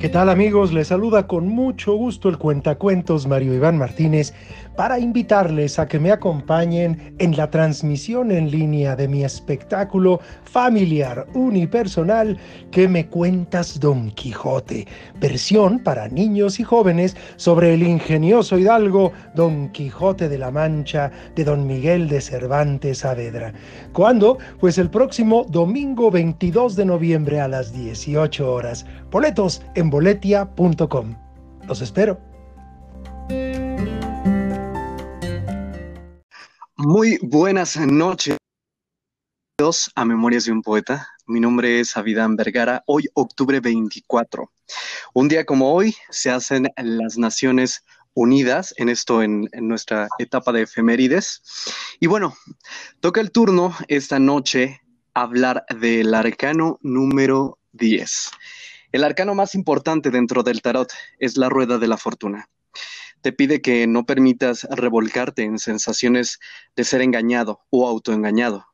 ¿Qué tal amigos? Les saluda con mucho gusto el cuentacuentos Mario Iván Martínez para invitarles a que me acompañen en la transmisión en línea de mi espectáculo familiar unipersonal que me cuentas Don Quijote, versión para niños y jóvenes sobre el ingenioso hidalgo Don Quijote de la Mancha de Don Miguel de Cervantes Saavedra. ¿Cuándo? Pues el próximo domingo 22 de noviembre a las 18 horas. Boletos en boletia.com. Los espero. Muy buenas noches a Memorias de un Poeta. Mi nombre es Avidán Vergara. Hoy, octubre 24. Un día como hoy se hacen las Naciones Unidas, en esto en, nuestra etapa de efemérides. Y bueno, toca el turno esta noche hablar del arcano número 10. El arcano más importante dentro del tarot es la rueda de la fortuna. Te pide que no permitas revolcarte en sensaciones de ser engañado o autoengañado.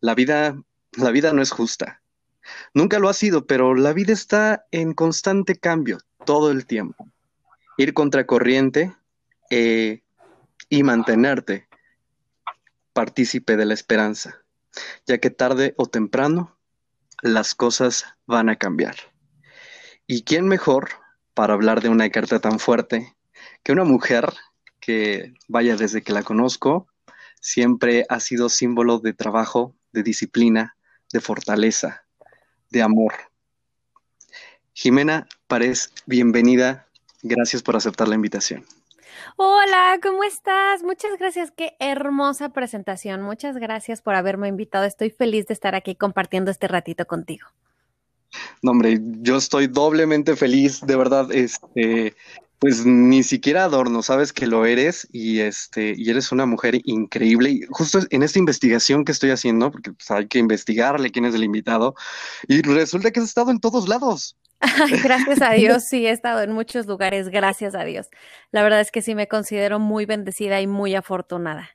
La vida, la vida no es justa. Nunca lo ha sido, pero la vida está en constante cambio todo el tiempo. Ir contracorriente eh, y mantenerte partícipe de la esperanza, ya que tarde o temprano las cosas van a cambiar. ¿Y quién mejor para hablar de una carta tan fuerte que una mujer que, vaya, desde que la conozco, siempre ha sido símbolo de trabajo, de disciplina, de fortaleza, de amor? Jimena Párez, bienvenida. Gracias por aceptar la invitación. Hola, ¿cómo estás? Muchas gracias, qué hermosa presentación. Muchas gracias por haberme invitado. Estoy feliz de estar aquí compartiendo este ratito contigo. No, hombre, yo estoy doblemente feliz, de verdad, este, pues ni siquiera adorno, sabes que lo eres y este, y eres una mujer increíble. Y justo en esta investigación que estoy haciendo, porque pues, hay que investigarle quién es el invitado, y resulta que has estado en todos lados. gracias a Dios, sí, he estado en muchos lugares, gracias a Dios. La verdad es que sí me considero muy bendecida y muy afortunada.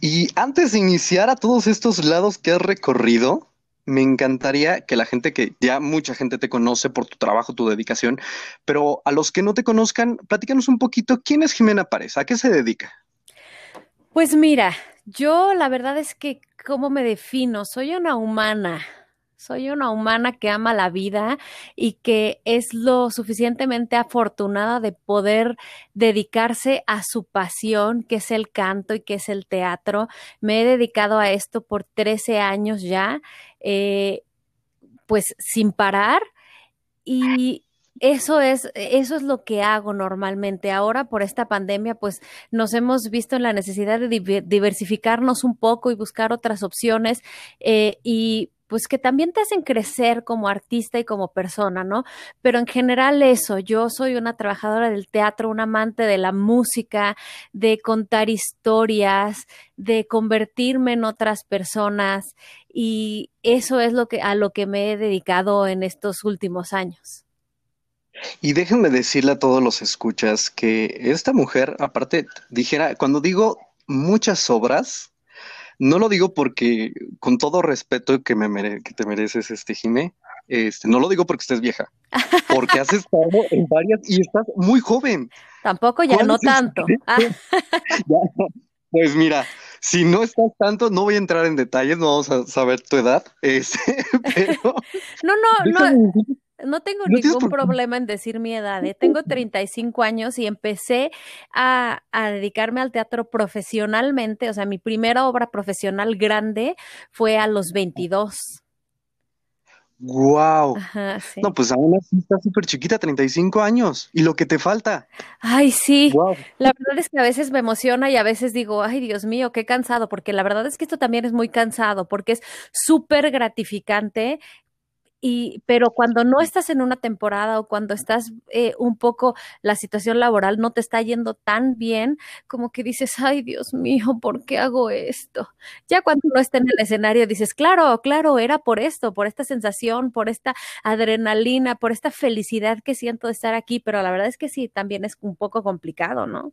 Y antes de iniciar a todos estos lados que has recorrido, me encantaría que la gente que ya mucha gente te conoce por tu trabajo, tu dedicación, pero a los que no te conozcan, platícanos un poquito, ¿quién es Jimena Párez? ¿A qué se dedica? Pues mira, yo la verdad es que, ¿cómo me defino? Soy una humana, soy una humana que ama la vida y que es lo suficientemente afortunada de poder dedicarse a su pasión, que es el canto y que es el teatro. Me he dedicado a esto por 13 años ya, eh, pues sin parar. Y, eso es, eso es lo que hago normalmente. Ahora, por esta pandemia, pues nos hemos visto en la necesidad de diversificarnos un poco y buscar otras opciones. Eh, y pues que también te hacen crecer como artista y como persona, ¿no? Pero en general eso, yo soy una trabajadora del teatro, una amante de la música, de contar historias, de convertirme en otras personas y eso es lo que a lo que me he dedicado en estos últimos años. Y déjenme decirle a todos los escuchas que esta mujer, aparte, dijera, cuando digo muchas obras, no lo digo porque, con todo respeto que, me que te mereces, este, Jimé, este, no lo digo porque estés vieja, porque has estado en varias y estás muy joven. Tampoco ya no tanto. Ah. pues mira, si no estás tanto, no voy a entrar en detalles, no vamos a saber tu edad, este, pero... No, no, no. No tengo ningún problema en decir mi edad. ¿eh? Tengo 35 años y empecé a, dedicarme al teatro profesionalmente. O sea, mi primera obra profesional grande fue a los 22. ¡Wow! No, pues aún así estás súper chiquita, 35 años. ¿Y lo que te falta? Ay, sí. La verdad es que a veces me emociona y a veces digo, ay, Dios mío, qué cansado, porque la verdad es que esto también es muy cansado, porque es súper gratificante y, pero cuando no estás en una temporada o cuando estás eh, un poco, la situación laboral no te está yendo tan bien, como que dices, ay Dios mío, ¿por qué hago esto? Ya cuando uno está en el escenario dices, claro, claro, era por esto, por esta sensación, por esta adrenalina, por esta felicidad que siento de estar aquí, pero la verdad es que sí, también es un poco complicado, ¿no?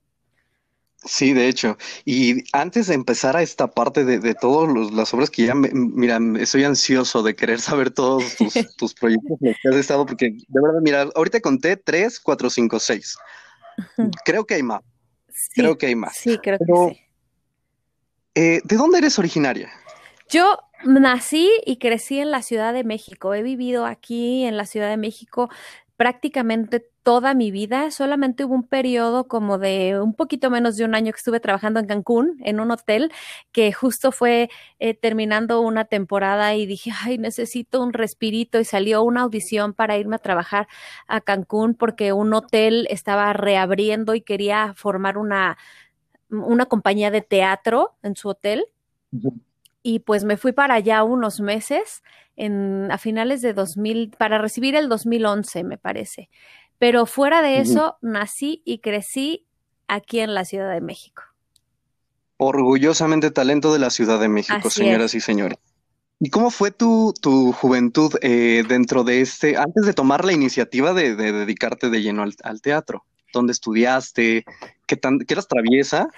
Sí, de hecho. Y antes de empezar a esta parte de, de todas las obras que ya, me, mira, estoy ansioso de querer saber todos tus, tus proyectos los que has estado, porque de verdad, mira, ahorita conté tres, cuatro, cinco, seis. Creo que hay más. creo que hay más. Sí, creo que sí. Eh, ¿De dónde eres originaria? Yo nací y crecí en la Ciudad de México. He vivido aquí en la Ciudad de México prácticamente toda mi vida. Solamente hubo un periodo como de un poquito menos de un año que estuve trabajando en Cancún, en un hotel, que justo fue eh, terminando una temporada y dije, ay, necesito un respirito y salió una audición para irme a trabajar a Cancún porque un hotel estaba reabriendo y quería formar una, una compañía de teatro en su hotel y pues me fui para allá unos meses, en, a finales de 2000, para recibir el 2011, me parece. Pero fuera de eso, nací y crecí aquí en la Ciudad de México. Orgullosamente talento de la Ciudad de México, señoras y señores. ¿Y cómo fue tu, tu juventud eh, dentro de este, antes de tomar la iniciativa de, dedicarte de lleno al, teatro? ¿Dónde estudiaste? ¿Qué, tan, ¿Qué eras traviesa?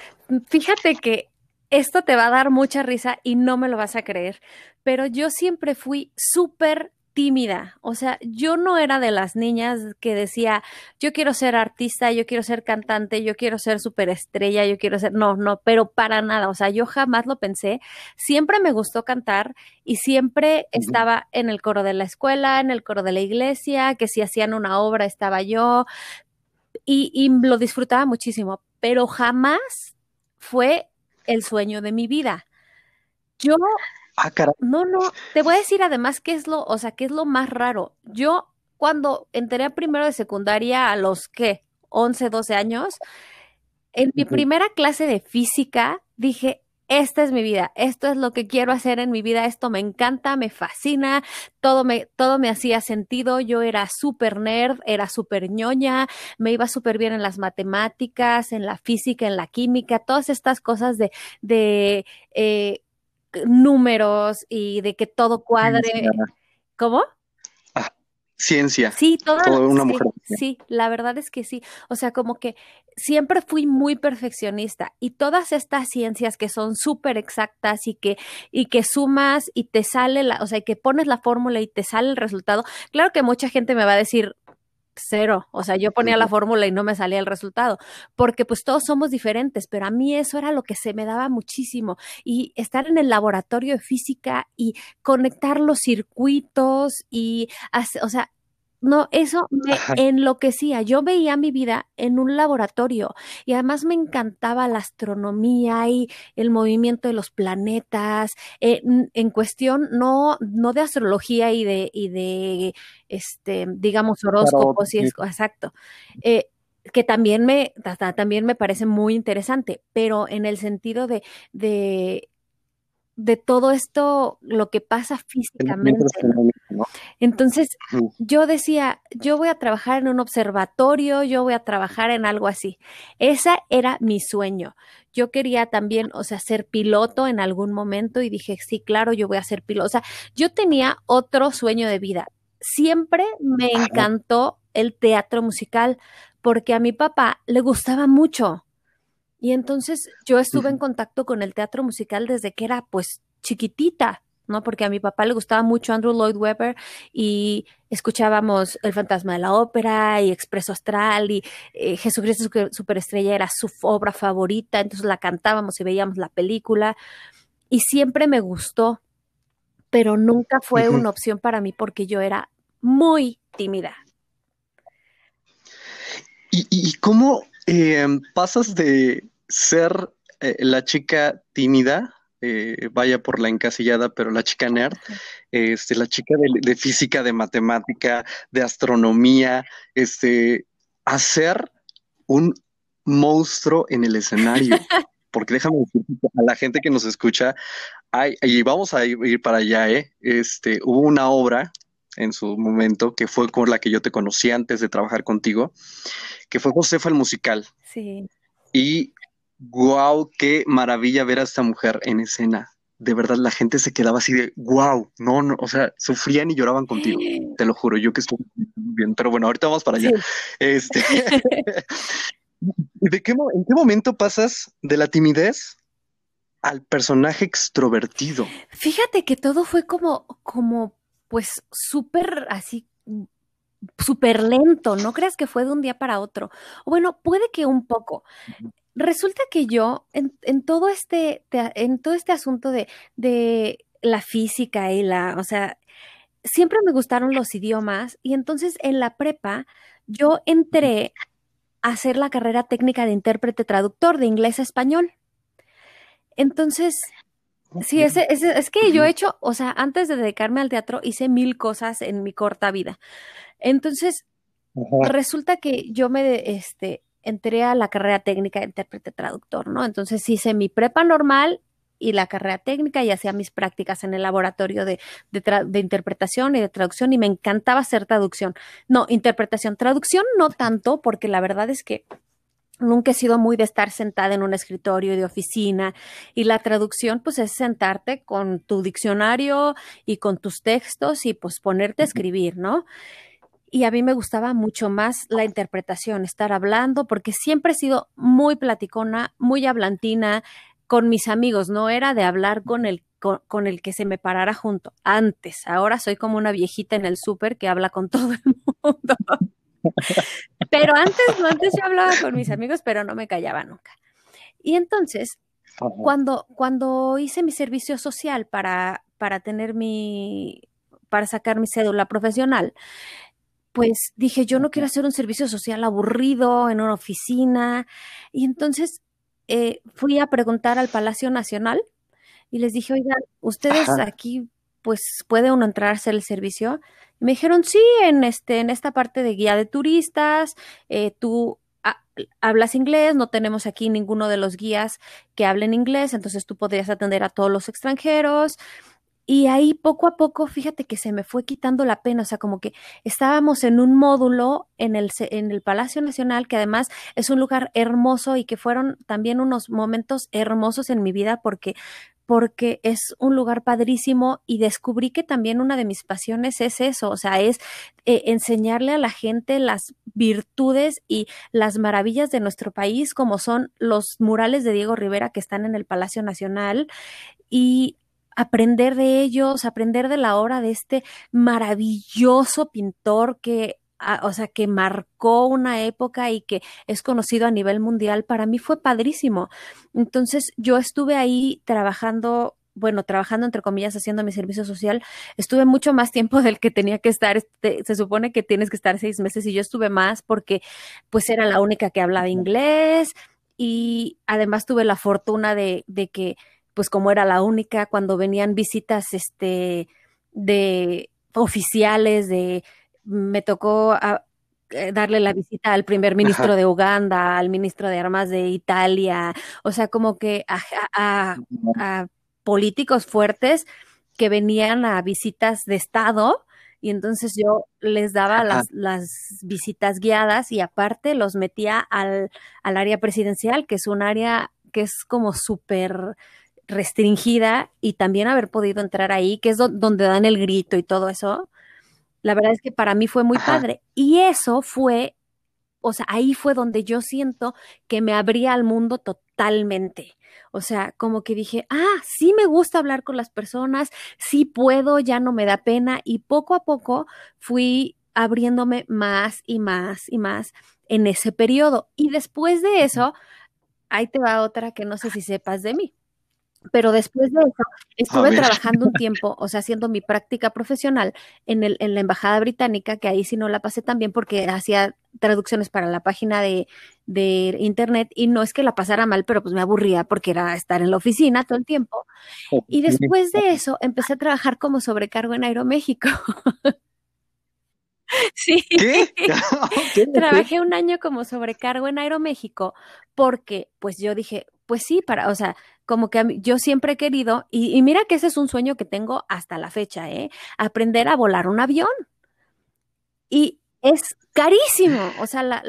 Fíjate que esto te va a dar mucha risa y no me lo vas a creer, pero yo siempre fui súper tímida, o sea, yo no era de las niñas que decía, yo quiero ser artista, yo quiero ser cantante, yo quiero ser superestrella, yo quiero ser, no, no, pero para nada, o sea, yo jamás lo pensé, siempre me gustó cantar y siempre estaba en el coro de la escuela, en el coro de la iglesia, que si hacían una obra estaba yo y, y lo disfrutaba muchísimo, pero jamás fue el sueño de mi vida. Yo, ah, no, no, te voy a decir además qué es lo, o sea, qué es lo más raro. Yo cuando entré a primero de secundaria a los, ¿qué? 11, 12 años, en mi primera clase de física dije, esta es mi vida, esto es lo que quiero hacer en mi vida, esto me encanta, me fascina, todo me, todo me hacía sentido, yo era súper nerd, era súper ñoña, me iba súper bien en las matemáticas, en la física, en la química, todas estas cosas de, de eh, números y de que todo cuadre. ¿Cómo? Ciencia. Sí, toda, una mujer. Sí, la verdad es que sí. O sea, como que siempre fui muy perfeccionista y todas estas ciencias que son súper exactas y que, y que sumas y te sale la, o sea, que pones la fórmula y te sale el resultado. Claro que mucha gente me va a decir, cero. O sea, yo ponía la fórmula y no me salía el resultado, porque pues todos somos diferentes, pero a mí eso era lo que se me daba muchísimo. Y estar en el laboratorio de física y conectar los circuitos y, o sea, no, eso me enloquecía. Yo veía mi vida en un laboratorio y además me encantaba la astronomía y el movimiento de los planetas. Eh, en cuestión, no, no de astrología y de, y de este, digamos, horóscopos y es, exacto. Eh, que también me, también me parece muy interesante, pero en el sentido de, de de todo esto, lo que pasa físicamente. Entonces, yo decía, yo voy a trabajar en un observatorio, yo voy a trabajar en algo así. Ese era mi sueño. Yo quería también, o sea, ser piloto en algún momento y dije, sí, claro, yo voy a ser piloto. O sea, yo tenía otro sueño de vida. Siempre me encantó el teatro musical porque a mi papá le gustaba mucho. Y entonces yo estuve en contacto con el teatro musical desde que era pues chiquitita, ¿no? Porque a mi papá le gustaba mucho Andrew Lloyd Webber y escuchábamos El fantasma de la ópera y Expreso Astral y eh, Jesucristo Superestrella era su obra favorita, entonces la cantábamos y veíamos la película y siempre me gustó, pero nunca fue una opción para mí porque yo era muy tímida. ¿Y, cómo eh, pasas de ser eh, la chica tímida, eh, vaya por la encasillada, pero la chica nerd, este, la chica de, física, de matemática, de astronomía, este, a ser un monstruo en el escenario. Porque déjame decir a la gente que nos escucha, hay, y vamos a ir, para allá, ¿eh? Este, hubo una obra en su momento, que fue con la que yo te conocí antes de trabajar contigo, que fue Josefa el musical. Sí. Y wow, qué maravilla ver a esta mujer en escena. De verdad, la gente se quedaba así de wow, no, no, o sea, sufrían y lloraban contigo. Te lo juro, yo que estoy bien, pero bueno, ahorita vamos para allá. Este, de qué, en qué momento pasas de la timidez al personaje extrovertido? Fíjate que todo fue como, como, pues, súper así, súper lento. No creas que fue de un día para otro. Bueno, puede que un poco. Resulta que yo, en, en todo este, en todo este asunto de, de la física y la, o sea, siempre me gustaron los idiomas y entonces en la prepa yo entré a hacer la carrera técnica de intérprete traductor de inglés a español. Entonces, sí, es, es, que yo he hecho, o sea, antes de dedicarme al teatro hice mil cosas en mi corta vida. Entonces, resulta que yo me, este, entré a la carrera técnica de intérprete traductor, ¿no? Entonces hice mi prepa normal y la carrera técnica y hacía mis prácticas en el laboratorio de, de, interpretación y de traducción y me encantaba hacer traducción. No, interpretación, traducción no tanto porque la verdad es que nunca he sido muy de estar sentada en un escritorio de oficina y la traducción pues es sentarte con tu diccionario y con tus textos y pues ponerte a escribir, ¿no? Y a mí me gustaba mucho más la interpretación, estar hablando, porque siempre he sido muy platicona, muy hablantina, con mis amigos, no era de hablar con el, con, el que se me parara junto. Antes, ahora soy como una viejita en el súper que habla con todo el mundo. pero antes, no, antes yo hablaba con mis amigos, pero no me callaba nunca. Y entonces, cuando, cuando hice mi servicio social para, para tener mi, para sacar mi cédula profesional, pues dije, yo no quiero hacer un servicio social aburrido en una oficina. Y entonces eh, fui a preguntar al Palacio Nacional y les dije, oigan, ¿ustedes aquí pues puede uno entrar a hacer el servicio? Y me dijeron, sí, en, este, en esta parte de guía de turistas, eh, tú hablas inglés, no tenemos aquí ninguno de los guías que hablen inglés, entonces tú podrías atender a todos los extranjeros. Y ahí poco a poco, fíjate que se me fue quitando la pena, o sea, como que estábamos en un módulo en el, en el Palacio Nacional, que además es un lugar hermoso y que fueron también unos momentos hermosos en mi vida porque porque es un lugar padrísimo y descubrí que también una de mis pasiones es eso, o sea, es eh, enseñarle a la gente las virtudes y las maravillas de nuestro país, como son los murales de Diego Rivera que están en el Palacio Nacional. Y aprender de ellos, aprender de la obra de este maravilloso pintor que ah, o sea, que marcó una época y que es conocido a nivel mundial, para mí fue padrísimo. Entonces, yo estuve ahí trabajando bueno, trabajando entre comillas, haciendo mi servicio social, estuve mucho más tiempo del que tenía que estar. Este, se supone que tienes que estar seis meses y yo estuve más porque pues era la única que hablaba inglés y además tuve la fortuna de, de que pues como era la única, cuando venían visitas este, de oficiales, de me tocó ah, eh, darle la visita al primer ministro de Uganda, al ministro de Armas de Italia, o sea, como que a, políticos fuertes que venían a visitas de Estado y entonces yo les daba las, las, visitas guiadas y aparte los metía al, al área presidencial, que es un área que es como súper restringida y también haber podido entrar ahí, que es donde dan el grito y todo eso, la verdad es que para mí fue muy padre. Y eso fue, o sea, ahí fue donde yo siento que me abría al mundo totalmente. O sea, como que dije, ah, sí me gusta hablar con las personas, sí puedo, ya no me da pena. Y poco a poco fui abriéndome más y más y más en ese periodo. Y después de eso, ahí te va otra que no sé si sepas de mí. Pero después de eso, estuve trabajando un tiempo, o sea, haciendo mi práctica profesional en, el, en la Embajada Británica, que ahí sí no la pasé tan bien porque hacía traducciones para la página de, de, internet y no es que la pasara mal, pero pues me aburría porque era estar en la oficina todo el tiempo. Y después de eso, empecé a trabajar como sobrecargo en Aeroméxico. Sí. ¿Qué? Trabajé un año como sobrecargo en Aeroméxico porque pues yo dije, pues sí, para, o sea, como que yo siempre he querido, y, mira que ese es un sueño que tengo hasta la fecha, ¿eh? Aprender a volar un avión. Y es carísimo, o sea, la,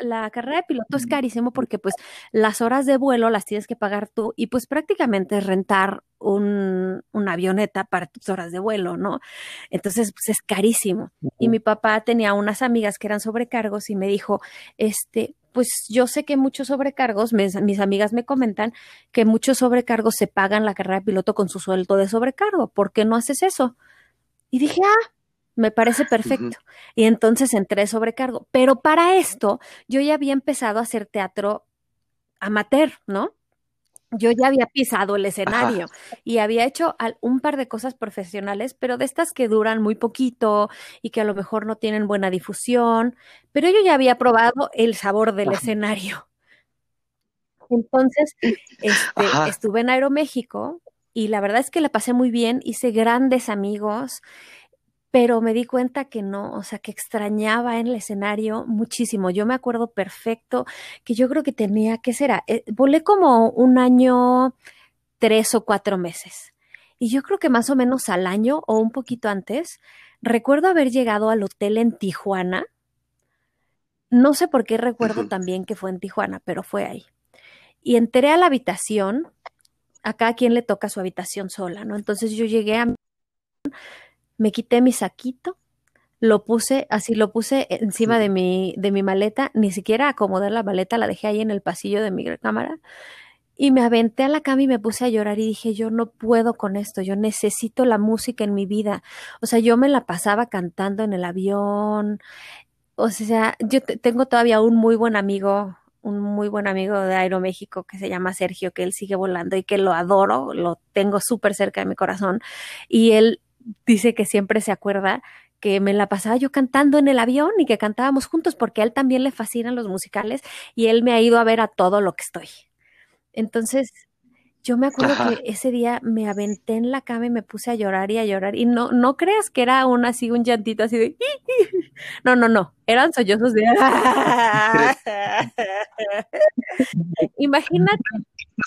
la carrera de piloto es carísimo porque pues las horas de vuelo las tienes que pagar tú y pues prácticamente rentar un, una avioneta para tus horas de vuelo, ¿no? Entonces, pues es carísimo. Y mi papá tenía unas amigas que eran sobrecargos y me dijo, este, pues yo sé que muchos sobrecargos, mis, mis, amigas me comentan que muchos sobrecargos se pagan la carrera de piloto con su sueldo de sobrecargo. ¿Por qué no haces eso? Y dije, ah, me parece perfecto. Y entonces entré sobrecargo. Pero para esto, yo ya había empezado a hacer teatro amateur, ¿no? Yo ya había pisado el escenario y había hecho un par de cosas profesionales, pero de estas que duran muy poquito y que a lo mejor no tienen buena difusión, pero yo ya había probado el sabor del escenario. Entonces, este, estuve en Aeroméxico y la verdad es que la pasé muy bien, hice grandes amigos pero me di cuenta que no, o sea, que extrañaba en el escenario muchísimo. Yo me acuerdo perfecto que yo creo que tenía, ¿qué será? Eh, volé como un año, tres o cuatro meses. Y yo creo que más o menos al año o un poquito antes, recuerdo haber llegado al hotel en Tijuana. No sé por qué recuerdo también que fue en Tijuana, pero fue ahí. Y entré a la habitación, a cada quien le toca su habitación sola, ¿no? Entonces yo llegué a me quité mi saquito, lo puse, así lo puse encima de mi, de mi maleta, ni siquiera acomodé la maleta, la dejé ahí en el pasillo de mi cámara y me aventé a la cama y me puse a llorar y dije, yo no puedo con esto, yo necesito la música en mi vida. O sea, yo me la pasaba cantando en el avión. O sea, yo tengo todavía un muy buen amigo, un muy buen amigo de Aeroméxico que se llama Sergio, que él sigue volando y que lo adoro, lo tengo súper cerca de mi corazón. Y él dice que siempre se acuerda que me la pasaba yo cantando en el avión y que cantábamos juntos porque a él también le fascinan los musicales y él me ha ido a ver a todo lo que estoy. Entonces, yo me acuerdo que ese día me aventé en la cama y me puse a llorar y a llorar. Y no, no creas que era un así, un llantito así de. No, no, no. Eran sollozos de. imagínate.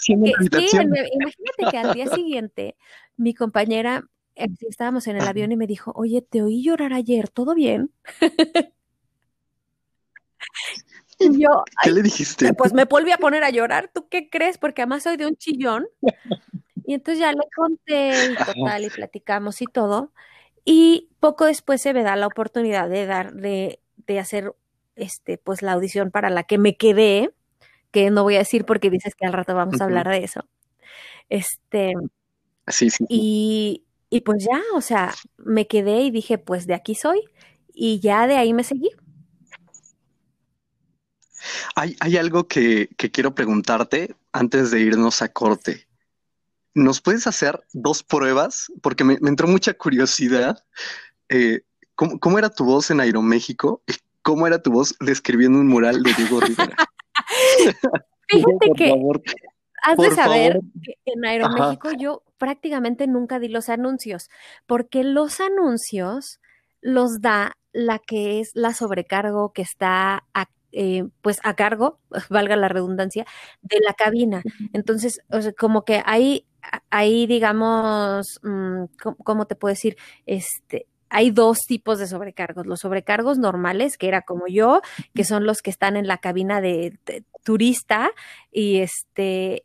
Que, imagínate que al día siguiente mi compañera estábamos en el avión y me dijo, oye, te oí llorar ayer, ¿todo bien? y yo, ¿qué le dijiste? Pues me volví a poner a llorar, ¿tú qué crees? Porque además soy de un chillón. Y entonces ya le conté y total, y platicamos y todo. Y poco después se me da la oportunidad de dar, de, de hacer este, pues la audición para la que me quedé, que no voy a decir porque dices que al rato vamos a hablar de eso. Este, sí, sí. Y, y pues ya, o sea, me quedé y dije, pues de aquí soy. Y ya de ahí me seguí. Hay, hay algo que, quiero preguntarte antes de irnos a corte. ¿Nos puedes hacer dos pruebas? Porque me, entró mucha curiosidad. Eh, ¿cómo, era tu voz en Aeroméxico? ¿Cómo era tu voz describiendo un mural de Diego Rivera? Fíjate que has de saber que en Aeroméxico yo prácticamente nunca di los anuncios, porque los anuncios los da la que es la sobrecargo que está a, eh, pues a cargo, valga la redundancia, de la cabina. Entonces, como que hay, hay digamos, mm, ¿cómo te puedo decir? Este, hay dos tipos de sobrecargos. Los sobrecargos normales, que era como yo, que son los que están en la cabina de turista y este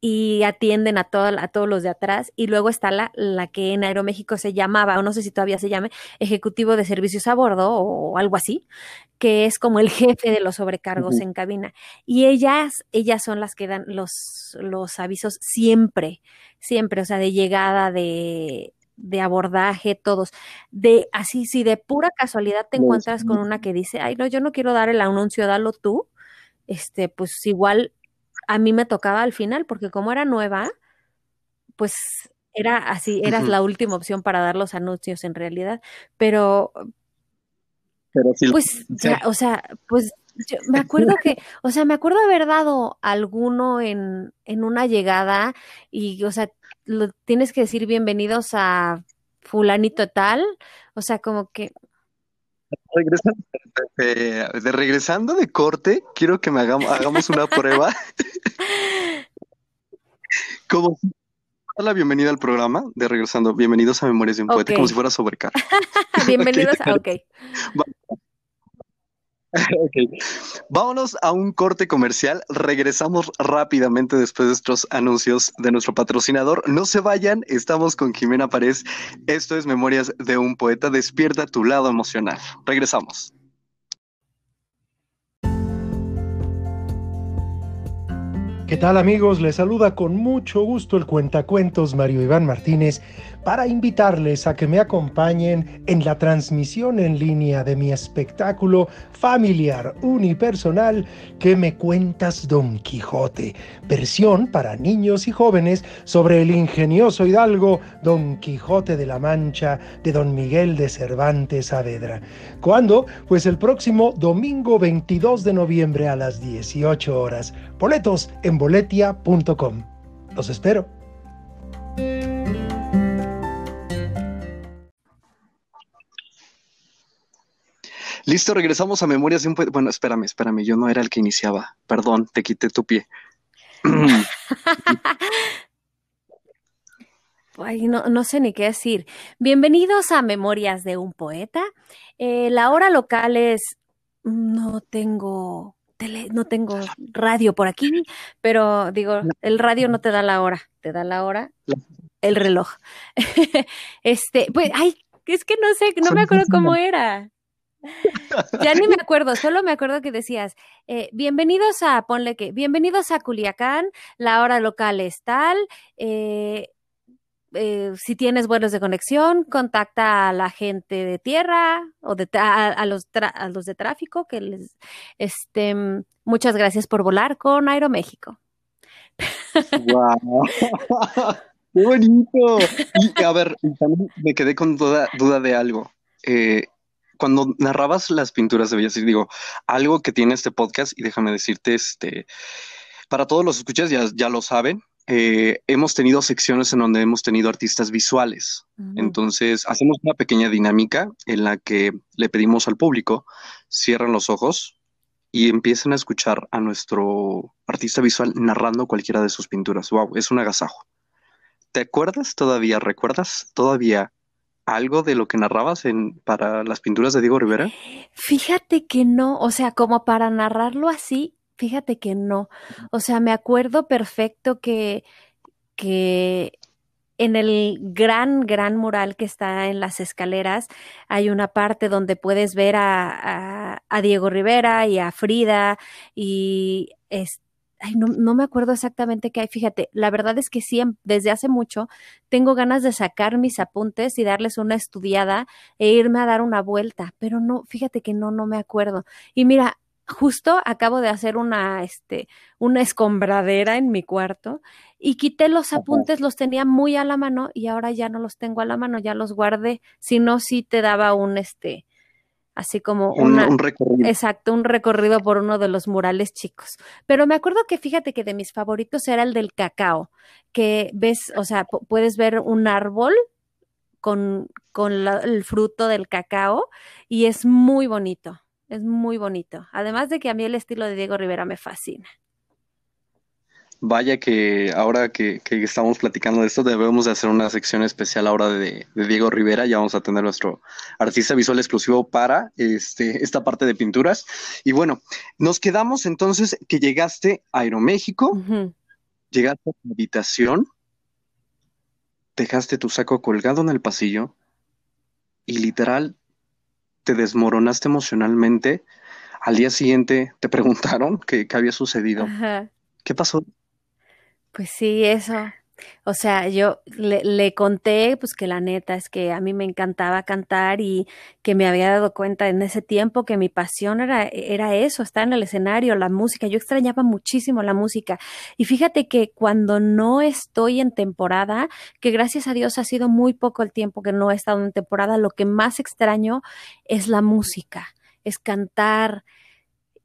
y atienden a, a todos los de atrás. Y luego está la, la que en Aeroméxico se llamaba, o no sé si todavía se llame, Ejecutivo de Servicios a Bordo o algo así, que es como el jefe de los sobrecargos en cabina. Y ellas, ellas son las que dan los, los avisos siempre, siempre, o sea, de llegada, de, de abordaje, todos. De así, si de pura casualidad te encuentras con una que dice, ay, no, yo no quiero dar el anuncio, dalo tú, este, pues igual a mí me tocaba al final, porque como era nueva, pues era así, eras la última opción para dar los anuncios en realidad, pero, pero pues, o sea, pues me acuerdo que, o sea, me acuerdo haber dado alguno en, en una llegada y, o sea, lo tienes que decir bienvenidos a fulanito tal, o sea, como que Regresando de, regresando de corte, quiero que me hagamos, hagamos una prueba. como la bienvenida al programa de Regresando. Bienvenidos a Memorias de un Poeta, como si fuera sobrecar. Bienvenidos a OK. Vámonos a un corte comercial. Regresamos rápidamente después de estos anuncios de nuestro patrocinador. No se vayan, estamos con Jimena Párez. Esto es Memorias de un Poeta. Despierta tu lado emocional. Regresamos. ¿Qué tal amigos? Les saluda con mucho gusto el cuentacuentos Mario Iván Martínez para invitarles a que me acompañen en la transmisión en línea de mi espectáculo familiar unipersonal que me cuentas Don Quijote, versión para niños y jóvenes sobre el ingenioso hidalgo Don Quijote de la Mancha de Don Miguel de Cervantes Saavedra. ¿Cuándo? Pues el próximo domingo 22 de noviembre a las 18 horas. Boletos en boletia.com. Los espero. Listo, regresamos a Memorias de un Poeta. Bueno, espérame, espérame, yo no era el que iniciaba. Perdón, te quité tu pie. Ay, no, no, sé ni qué decir. Bienvenidos a Memorias de un Poeta. Eh, la hora local es. No tengo. Tele, no tengo radio por aquí, pero digo, el radio no te da la hora, te da la hora el reloj. este, pues, ay, es que no sé, no me acuerdo cómo era. Ya ni me acuerdo, solo me acuerdo que decías, eh, bienvenidos a, ponle que, bienvenidos a Culiacán, la hora local es tal, eh, eh, si tienes vuelos de conexión, contacta a la gente de tierra o de, a, los a los de tráfico, que les, este, muchas gracias por volar con Aeroméxico. ¡Wow! ¡Qué bonito! A ver, también me quedé con duda, de algo. Cuando narrabas las pinturas, debías decir, digo, algo que tiene este podcast, y déjame decirte, este, para todos los escuchas, ya, ya lo saben, eh, hemos tenido secciones en donde hemos tenido artistas visuales. Entonces, hacemos una pequeña dinámica en la que le pedimos al público, cierren los ojos y empiecen a escuchar a nuestro artista visual narrando cualquiera de sus pinturas. Wow, es un agasajo. ¿Te acuerdas todavía, recuerdas todavía algo de lo que narrabas en, para las pinturas de Diego Rivera? Fíjate que no, o sea, como para narrarlo así, fíjate que no. O sea, me acuerdo perfecto que, que en el gran, gran mural que está en las escaleras hay una parte donde puedes ver a, a, Diego Rivera y a Frida y es, ay, no, no, me acuerdo exactamente qué hay. Fíjate, la verdad es que sí, desde hace mucho tengo ganas de sacar mis apuntes y darles una estudiada e irme a dar una vuelta, pero no, fíjate que no, no me acuerdo. Y mira, justo acabo de hacer una, este, una escombradera en mi cuarto y quité los apuntes, los tenía muy a la mano y ahora ya no los tengo a la mano, ya los guardé. Si no, sí te daba un, este, así como un, recorrido. Exacto, un recorrido por uno de los murales chicos. Pero me acuerdo que fíjate que de mis favoritos era el del cacao, que ves, o sea, puedes ver un árbol con, con el fruto del cacao y es muy bonito, es muy bonito. Además de que a mí el estilo de Diego Rivera me fascina. Vaya que ahora que, estamos platicando de esto, debemos de hacer una sección especial ahora de, Diego Rivera. Ya vamos a tener nuestro artista visual exclusivo para este, esta parte de pinturas. Y bueno, nos quedamos entonces que llegaste a Aeroméxico, llegaste a tu habitación, dejaste tu saco colgado en el pasillo y literal te desmoronaste emocionalmente. Al día siguiente te preguntaron qué, había sucedido. ¿Qué pasó? Pues sí, eso. O sea, yo le, le, conté, pues que la neta es que a mí me encantaba cantar y que me había dado cuenta en ese tiempo que mi pasión era, era eso, estar en el escenario, la música. Yo extrañaba muchísimo la música. Y fíjate que cuando no estoy en temporada, que gracias a Dios ha sido muy poco el tiempo que no he estado en temporada, lo que más extraño es la música, es cantar,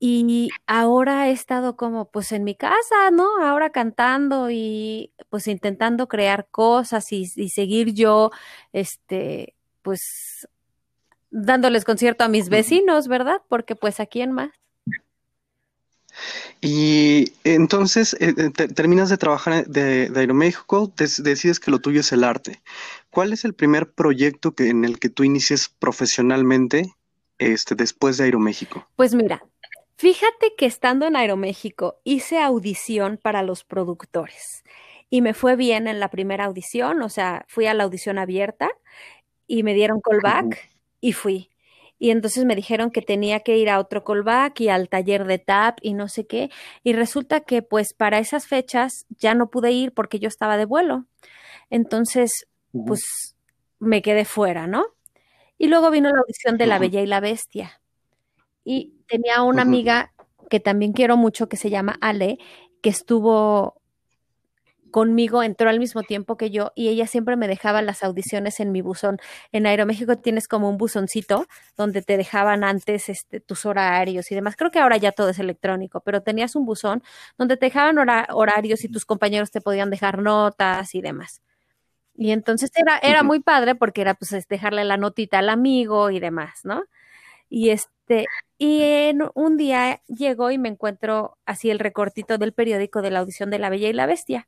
y ahora he estado como pues en mi casa, ¿no? Ahora cantando y pues intentando crear cosas y, seguir yo, este, pues dándoles concierto a mis vecinos, ¿verdad? Porque pues a quién más. Y entonces eh, eh, terminas de trabajar de, de Aeroméxico, decides que lo tuyo es el arte. ¿Cuál es el primer proyecto que, en el que tú inicies profesionalmente este, después de Aeroméxico? Pues mira, Fíjate que estando en Aeroméxico hice audición para los productores y me fue bien en la primera audición, o sea, fui a la audición abierta y me dieron callback y fui. y entonces me dijeron que tenía que ir a otro callback y al taller de tap y no sé qué, y resulta que pues para esas fechas ya no pude ir porque yo estaba de vuelo. Entonces, pues me quedé fuera, ¿no? Y luego vino la audición de La Bella y la Bestia. Y tenía una amiga que también quiero mucho, que se llama Ale, que estuvo conmigo, entró al mismo tiempo que yo y ella siempre me dejaba las audiciones en mi buzón. En Aeroméxico tienes como un buzoncito donde te dejaban antes este, tus horarios y demás. Creo que ahora ya todo es electrónico, pero tenías un buzón donde te dejaban horarios y tus compañeros te podían dejar notas y demás. Y entonces era, era muy padre porque era pues dejarle la notita al amigo y demás, ¿no? Y este, y en un día llegó y me encuentro así el recortito del periódico de la audición de La Bella y la Bestia.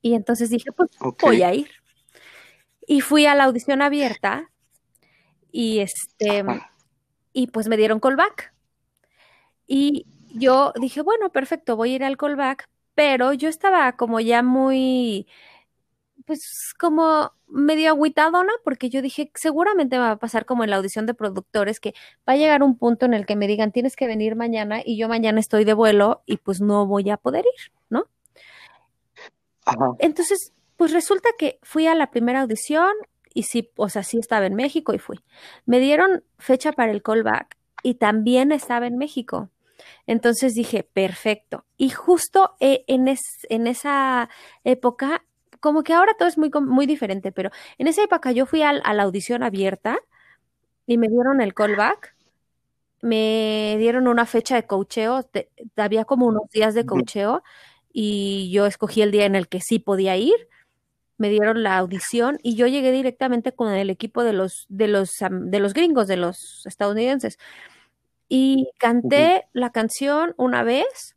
Y entonces dije, pues voy a ir. Y fui a la audición abierta y este y pues me dieron callback. Y yo dije, bueno, perfecto, voy a ir al callback, pero yo estaba como ya muy pues como medio agüitadona porque yo dije, seguramente me va a pasar como en la audición de productores que va a llegar un punto en el que me digan, "Tienes que venir mañana" y yo mañana estoy de vuelo y pues no voy a poder ir, ¿no? Entonces, pues resulta que fui a la primera audición y sí, o sea, sí estaba en México y fui. Me dieron fecha para el callback y también estaba en México. Entonces dije, perfecto. Y justo eh, en, en esa época, como que ahora todo es muy, muy diferente, pero en esa época yo fui a, la audición abierta y me dieron el callback. Me dieron una fecha de cocheo, había como unos días de cocheo y yo escogí el día en el que sí podía ir. Me dieron la audición y yo llegué directamente con el equipo de los, de los, de los gringos, de los estadounidenses. Y canté la canción una vez.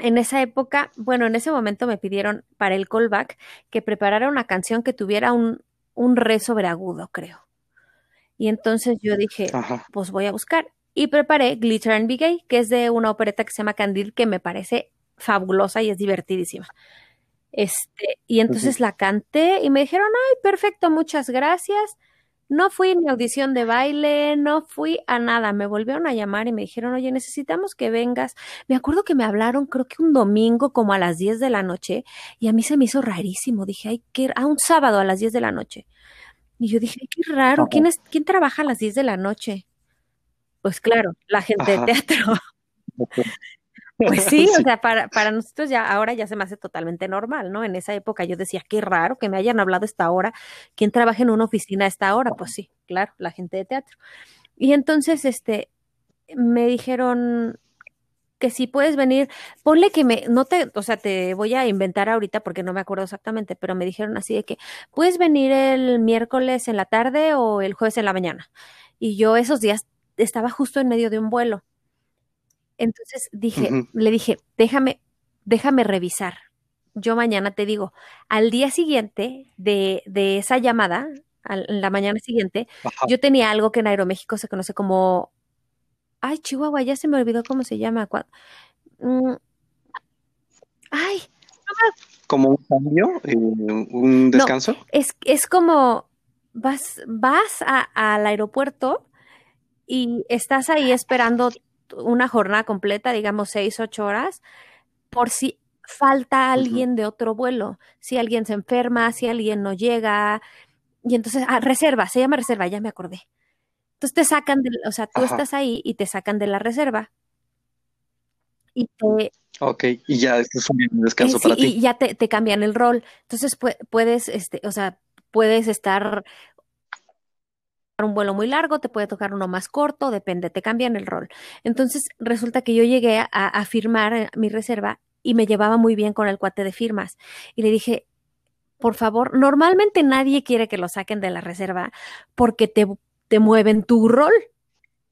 En esa época, bueno, en ese momento me pidieron para el callback que preparara una canción que tuviera un, un re sobreagudo, creo. Y entonces yo dije, pues voy a buscar. Y preparé Glitter and Be Gay, que es de una opereta que se llama Candil, que me parece fabulosa y es divertidísima. Este, y entonces la canté y me dijeron, ay, perfecto, muchas gracias. No fui ni audición de baile, no fui a nada. Me volvieron a llamar y me dijeron, oye, necesitamos que vengas. Me acuerdo que me hablaron, creo que un domingo como a las 10 de la noche, y a mí se me hizo rarísimo. Dije, ay, que a un sábado a las 10 de la noche. Y yo dije, qué raro, ¿quién, es, ¿quién trabaja a las 10 de la noche? Pues claro, la gente de teatro. Pues sí, o sea, para, para nosotros ya ahora ya se me hace totalmente normal, ¿no? En esa época yo decía, qué raro que me hayan hablado esta hora. ¿Quién trabaja en una oficina a esta hora? Pues sí, claro, la gente de teatro. Y entonces, este, me dijeron que si puedes venir, ponle que me, no te, o sea, te voy a inventar ahorita porque no me acuerdo exactamente, pero me dijeron así de que puedes venir el miércoles en la tarde o el jueves en la mañana. Y yo esos días estaba justo en medio de un vuelo. Entonces dije, le dije, déjame, déjame revisar. Yo mañana te digo, al día siguiente de, de esa llamada, en la mañana siguiente, yo tenía algo que en Aeroméxico se conoce como, ay, Chihuahua, ya se me olvidó cómo se llama. Mm, ay, como un cambio, eh, un descanso. es, es como vas, vas al aeropuerto y estás ahí esperando una jornada completa, digamos seis, ocho horas, por si falta alguien de otro vuelo, si alguien se enferma, si alguien no llega, y entonces, ah, reserva, se llama reserva, ya me acordé. Entonces te sacan, de, o sea, tú estás ahí y te sacan de la reserva. Y te... Ok, y ya es un descanso para ti. Y ya te, te, cambian el rol. Entonces puedes, este, o sea, puedes estar un vuelo muy largo, te puede tocar uno más corto, depende, te cambian el rol. Entonces resulta que yo llegué a, firmar eh, mi reserva y me llevaba muy bien con el cuate de firmas. Y le dije, por favor, normalmente nadie quiere que lo saquen de la reserva porque te, te mueven tu rol.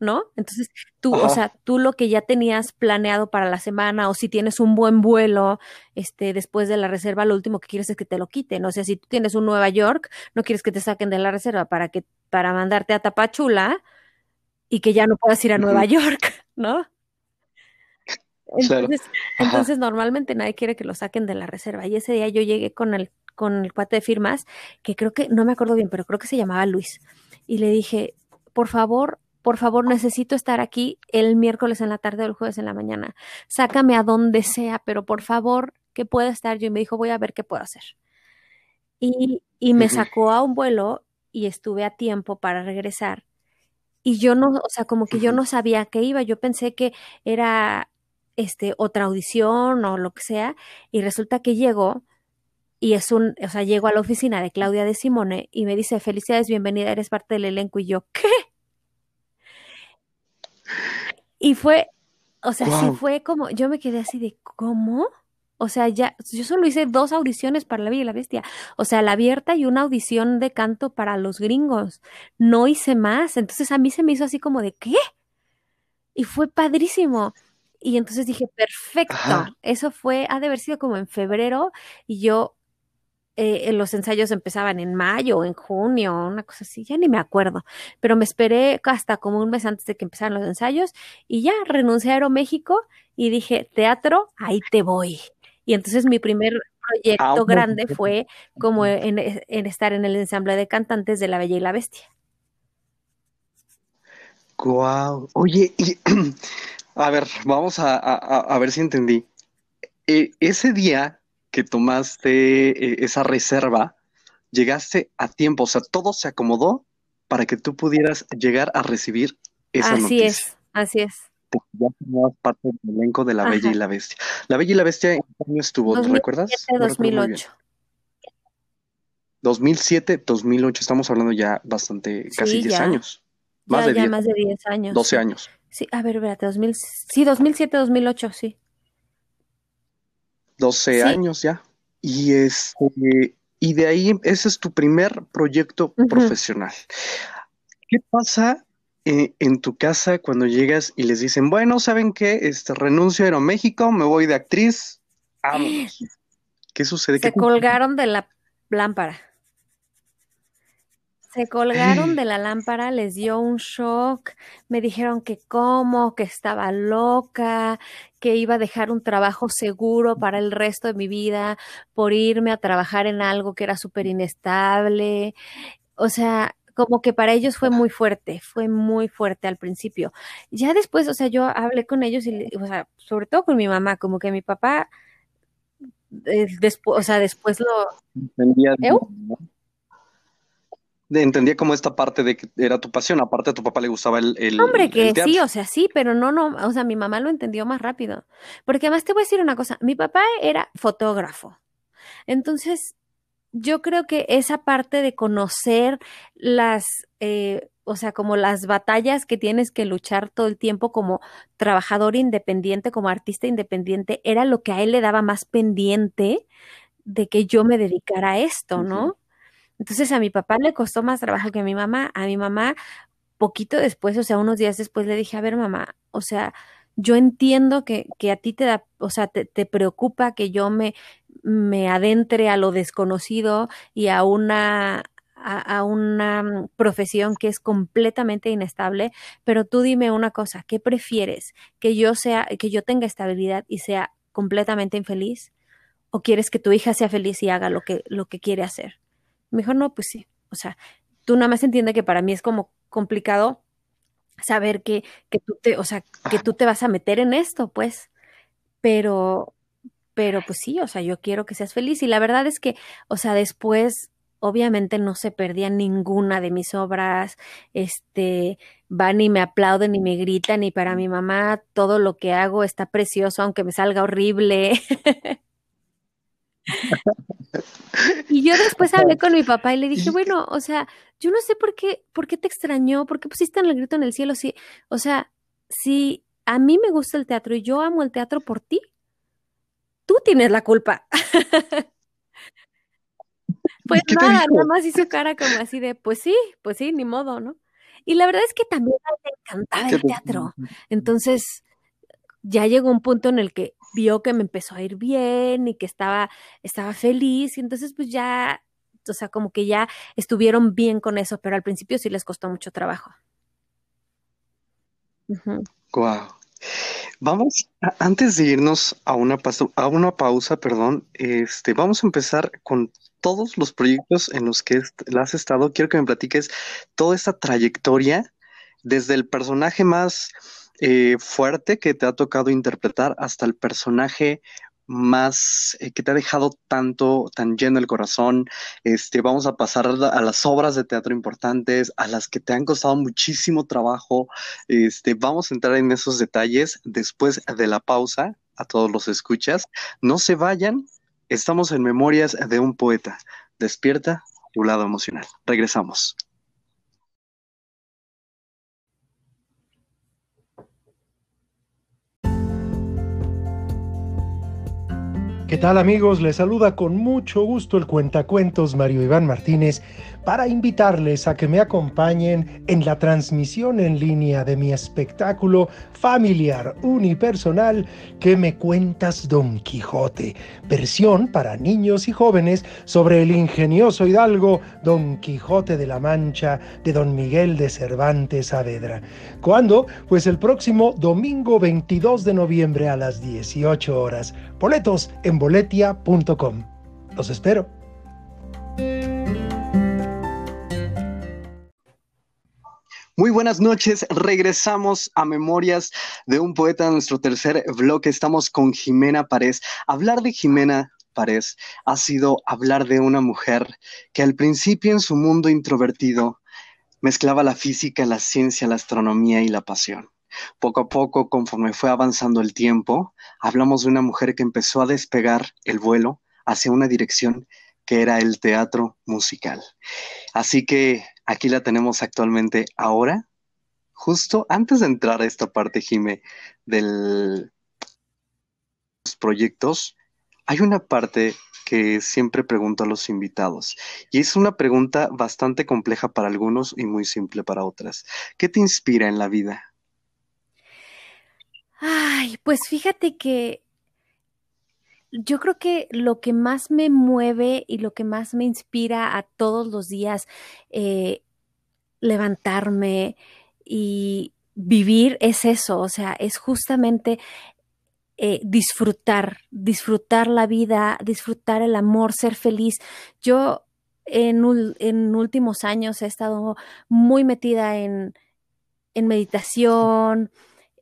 ¿no? Entonces, tú, o sea, tú lo que ya tenías planeado para la semana o si tienes un buen vuelo, este, después de la reserva, lo último que quieres es que te lo quiten. O sea, si tú tienes un Nueva York, no quieres que te saquen de la reserva para que, para mandarte a Tapachula y que ya no puedas ir a Nueva York, ¿no? Entonces, entonces normalmente nadie quiere que lo saquen de la reserva. Y ese día yo llegué con el, con el cuate de firmas, que creo que, no me acuerdo bien, pero creo que se llamaba Luis. Y le dije, por favor, por favor, necesito estar aquí el miércoles en la tarde o el jueves en la mañana. Sácame a donde sea, pero por favor, que pueda estar yo. Y me dijo, voy a ver qué puedo hacer. Y, y me sacó a un vuelo y estuve a tiempo para regresar. Y yo no, o sea, como que yo no sabía qué iba. Yo pensé que era este, otra audición o lo que sea. Y resulta que llegó y es un, o sea, llego a la oficina de Claudia de Simone y me dice, felicidades, bienvenida, eres parte del elenco. Y yo, ¿qué? Y fue, o sea, sí fue como, yo me quedé así de, ¿cómo? O sea, ya, yo solo hice dos audiciones para La Bella y la Bestia. O sea, la abierta y una audición de canto para los gringos. No hice más. Entonces a mí se me hizo así como de, ¿qué? Y fue padrísimo. Y entonces dije, perfecto. Eso fue, ha de haber sido como en febrero. Y yo eh, los ensayos empezaban en mayo, en junio, una cosa así, ya ni me acuerdo, pero me esperé hasta como un mes antes de que empezaran los ensayos y ya renuncié a Aeroméxico y dije, teatro, ahí te voy. Y entonces mi primer proyecto ah, grande fue como en, estar en el ensamble de cantantes de La Bella y la Bestia. Guau, oye, y, a ver, vamos a, ver si entendí. E, ese día que tomaste eh, esa reserva, llegaste a tiempo, o sea, todo se acomodó para que tú pudieras llegar a recibir esa así noticia. Así es, así es. Porque ya formabas parte del elenco de La Bella y la Bestia. La Bella y la Bestia, ¿en qué año estuvo? 2007, recuerdas? 2008. 2007, 2008, estamos hablando ya bastante, casi 10 años. Más de 10. más de 10 años. 12 años. Sí, a ver, espérate, 2000, sí, 2007, 2008, sí. 12 años ya. Y, este, y de ahí, ese es tu primer proyecto profesional. ¿Qué pasa eh, en tu casa cuando llegas y les dicen, bueno, ¿saben qué? Este, renuncio a Aeroméxico, me voy de actriz, vámonos. ¿Qué sucede? Se colgaron de la lámpara. Se colgaron de la lámpara, les dio un shock, me dijeron que cómo, que estaba loca, que iba a dejar un trabajo seguro para el resto de mi vida por irme a trabajar en algo que era súper inestable. O sea, como que para ellos fue muy fuerte, fue muy fuerte al principio. Ya después, o sea, yo hablé con ellos y, o sea, sobre todo con mi mamá, como que mi papá, eh, después, o sea, después lo entendía como esta parte de que era tu pasión, aparte a tu papá le gustaba el, el Hombre, que sí, o sea, sí, pero no, no, o sea, mi mamá lo entendió más rápido. Porque además te voy a decir una cosa, mi papá era fotógrafo. Entonces, yo creo que esa parte de conocer las, eh, o sea, como las batallas que tienes que luchar todo el tiempo como trabajador independiente, como artista independiente, era lo que a él le daba más pendiente de que yo me dedicara a esto, ¿no? Entonces a mi papá le costó más trabajo que a mi mamá. A mi mamá, poquito después, o sea, unos días después le dije, a ver, mamá, o sea, yo entiendo que, que a ti te da, o sea, te, te, preocupa que yo me, me adentre a lo desconocido y a una a, una profesión que es completamente inestable, pero tú dime una cosa, ¿qué prefieres? ¿Que yo sea, que yo tenga estabilidad y sea completamente infeliz? ¿O quieres que tu hija sea feliz y haga lo que, lo que quiere hacer? Mejor no, pues sí. O sea, tú nada más entiendes que para mí es como complicado saber que, que tú te, o sea, que tú te vas a meter en esto, pues. Pero, pero pues sí, o sea, yo quiero que seas feliz. Y la verdad es que, o sea, después, obviamente no se perdía ninguna de mis obras, este, van y me aplauden y me gritan, y para mi mamá todo lo que hago está precioso, aunque me salga horrible. Y yo después hablé con mi papá y le dije, bueno, o sea, yo no sé por qué, por qué te extrañó, por qué pusiste el grito en el cielo, si, o sea, si a mí me gusta el teatro y yo amo el teatro por ti, tú tienes la culpa. pues nada, nada más hizo cara como así de, pues sí, pues sí, ni modo, ¿no? Y la verdad es que también me encantaba el teatro. Entonces, ya llegó un punto en el que vio que me empezó a ir bien y que estaba, estaba feliz y entonces pues ya, o sea, como que ya estuvieron bien con eso, pero al principio sí les costó mucho trabajo. Wow. Vamos, antes de irnos a una, a una pausa, perdón, este, vamos a empezar con todos los proyectos en los que has estado. Quiero que me platiques toda esta trayectoria desde el personaje más eh, fuerte que te ha tocado interpretar hasta el personaje más eh, que te ha dejado tanto, tan lleno el corazón. Este, vamos a pasar a las obras de teatro importantes, a las que te han costado muchísimo trabajo. Este, vamos a entrar en esos detalles después de la pausa. A todos los escuchas, no se vayan. Estamos en Memorias de un poeta. Despierta tu lado emocional. Regresamos. ¿Qué tal amigos? Les saluda con mucho gusto el cuentacuentos Mario Iván Martínez para invitarles a que me acompañen en la transmisión en línea de mi espectáculo familiar unipersonal que me cuentas Don Quijote, versión para niños y jóvenes sobre el ingenioso hidalgo Don Quijote de la Mancha de Don Miguel de Cervantes Saavedra. ¿Cuándo? Pues el próximo domingo 22 de noviembre a las 18 horas. Boletos en boletia.com. Los espero. Muy buenas noches, regresamos a Memorias de un poeta, nuestro tercer bloque. Estamos con Jimena Párez. Hablar de Jimena Párez ha sido hablar de una mujer que al principio en su mundo introvertido mezclaba la física, la ciencia, la astronomía y la pasión. Poco a poco, conforme fue avanzando el tiempo, hablamos de una mujer que empezó a despegar el vuelo hacia una dirección que era el teatro musical. Así que Aquí la tenemos actualmente ahora. Justo antes de entrar a esta parte, Jime, de los proyectos, hay una parte que siempre pregunto a los invitados y es una pregunta bastante compleja para algunos y muy simple para otras. ¿Qué te inspira en la vida? Ay, pues fíjate que yo creo que lo que más me mueve y lo que más me inspira a todos los días eh, levantarme y vivir es eso, o sea, es justamente eh, disfrutar, disfrutar la vida, disfrutar el amor, ser feliz. Yo en, en últimos años he estado muy metida en, en meditación,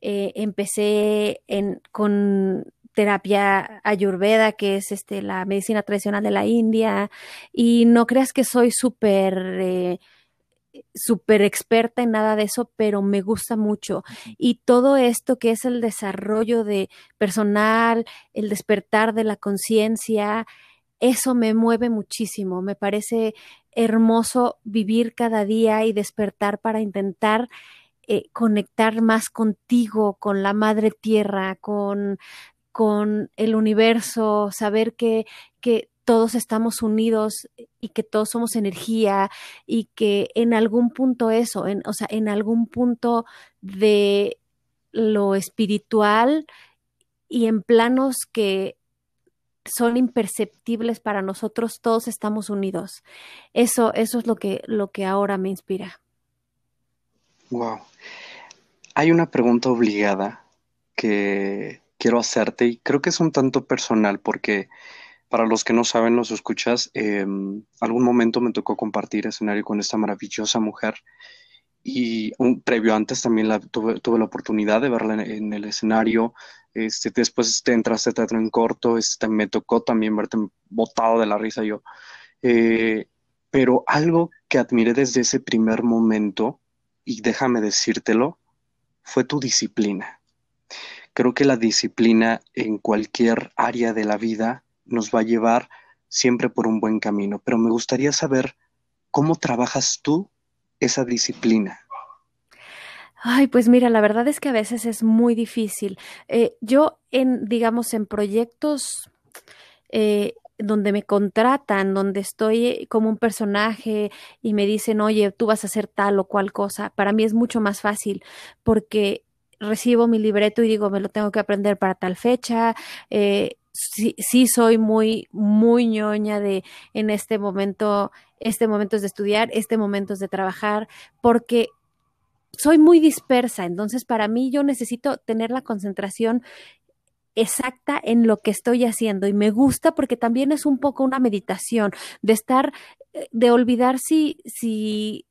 eh, empecé en, con terapia ayurveda, que es este, la medicina tradicional de la India, y no creas que soy súper... Eh, súper experta en nada de eso, pero me gusta mucho. Y todo esto que es el desarrollo de personal, el despertar de la conciencia, eso me mueve muchísimo. Me parece hermoso vivir cada día y despertar para intentar eh, conectar más contigo, con la madre tierra, con con el universo, saber que, que todos estamos unidos y que todos somos energía y que en algún punto eso, en, o sea, en algún punto de lo espiritual y en planos que son imperceptibles para nosotros, todos estamos unidos. Eso, eso es lo que, lo que ahora me inspira. Wow. Hay una pregunta obligada que quiero hacerte y creo que es un tanto personal porque para los que no saben, los escuchas, em, algún momento me tocó compartir escenario con esta maravillosa mujer y un, previo antes también tuve, la oportunidad de verla en, el escenario. Este, después te entraste a teatro en corto, este, me tocó también verte botado de la risa yo. Eh, pero algo que admiré desde ese primer momento, y déjame decírtelo, fue tu disciplina. Creo que la disciplina en cualquier área de la vida nos va a llevar siempre por un buen camino, pero me gustaría saber cómo trabajas tú esa disciplina. Ay, pues mira, la verdad es que a veces es muy difícil. Eh, yo en, digamos, en proyectos eh, donde me contratan, donde estoy como un personaje y me dicen, oye, tú vas a hacer tal o cual cosa, para mí es mucho más fácil porque recibo mi libreto y digo, me lo tengo que aprender para tal fecha. Eh, sí, sí, soy muy, muy ñoña de en este momento, este momento es de estudiar, este momento es de trabajar, porque soy muy dispersa. Entonces, para mí, yo necesito tener la concentración exacta en lo que estoy haciendo y me gusta porque también es un poco una meditación de estar, eh, de olvidar si, si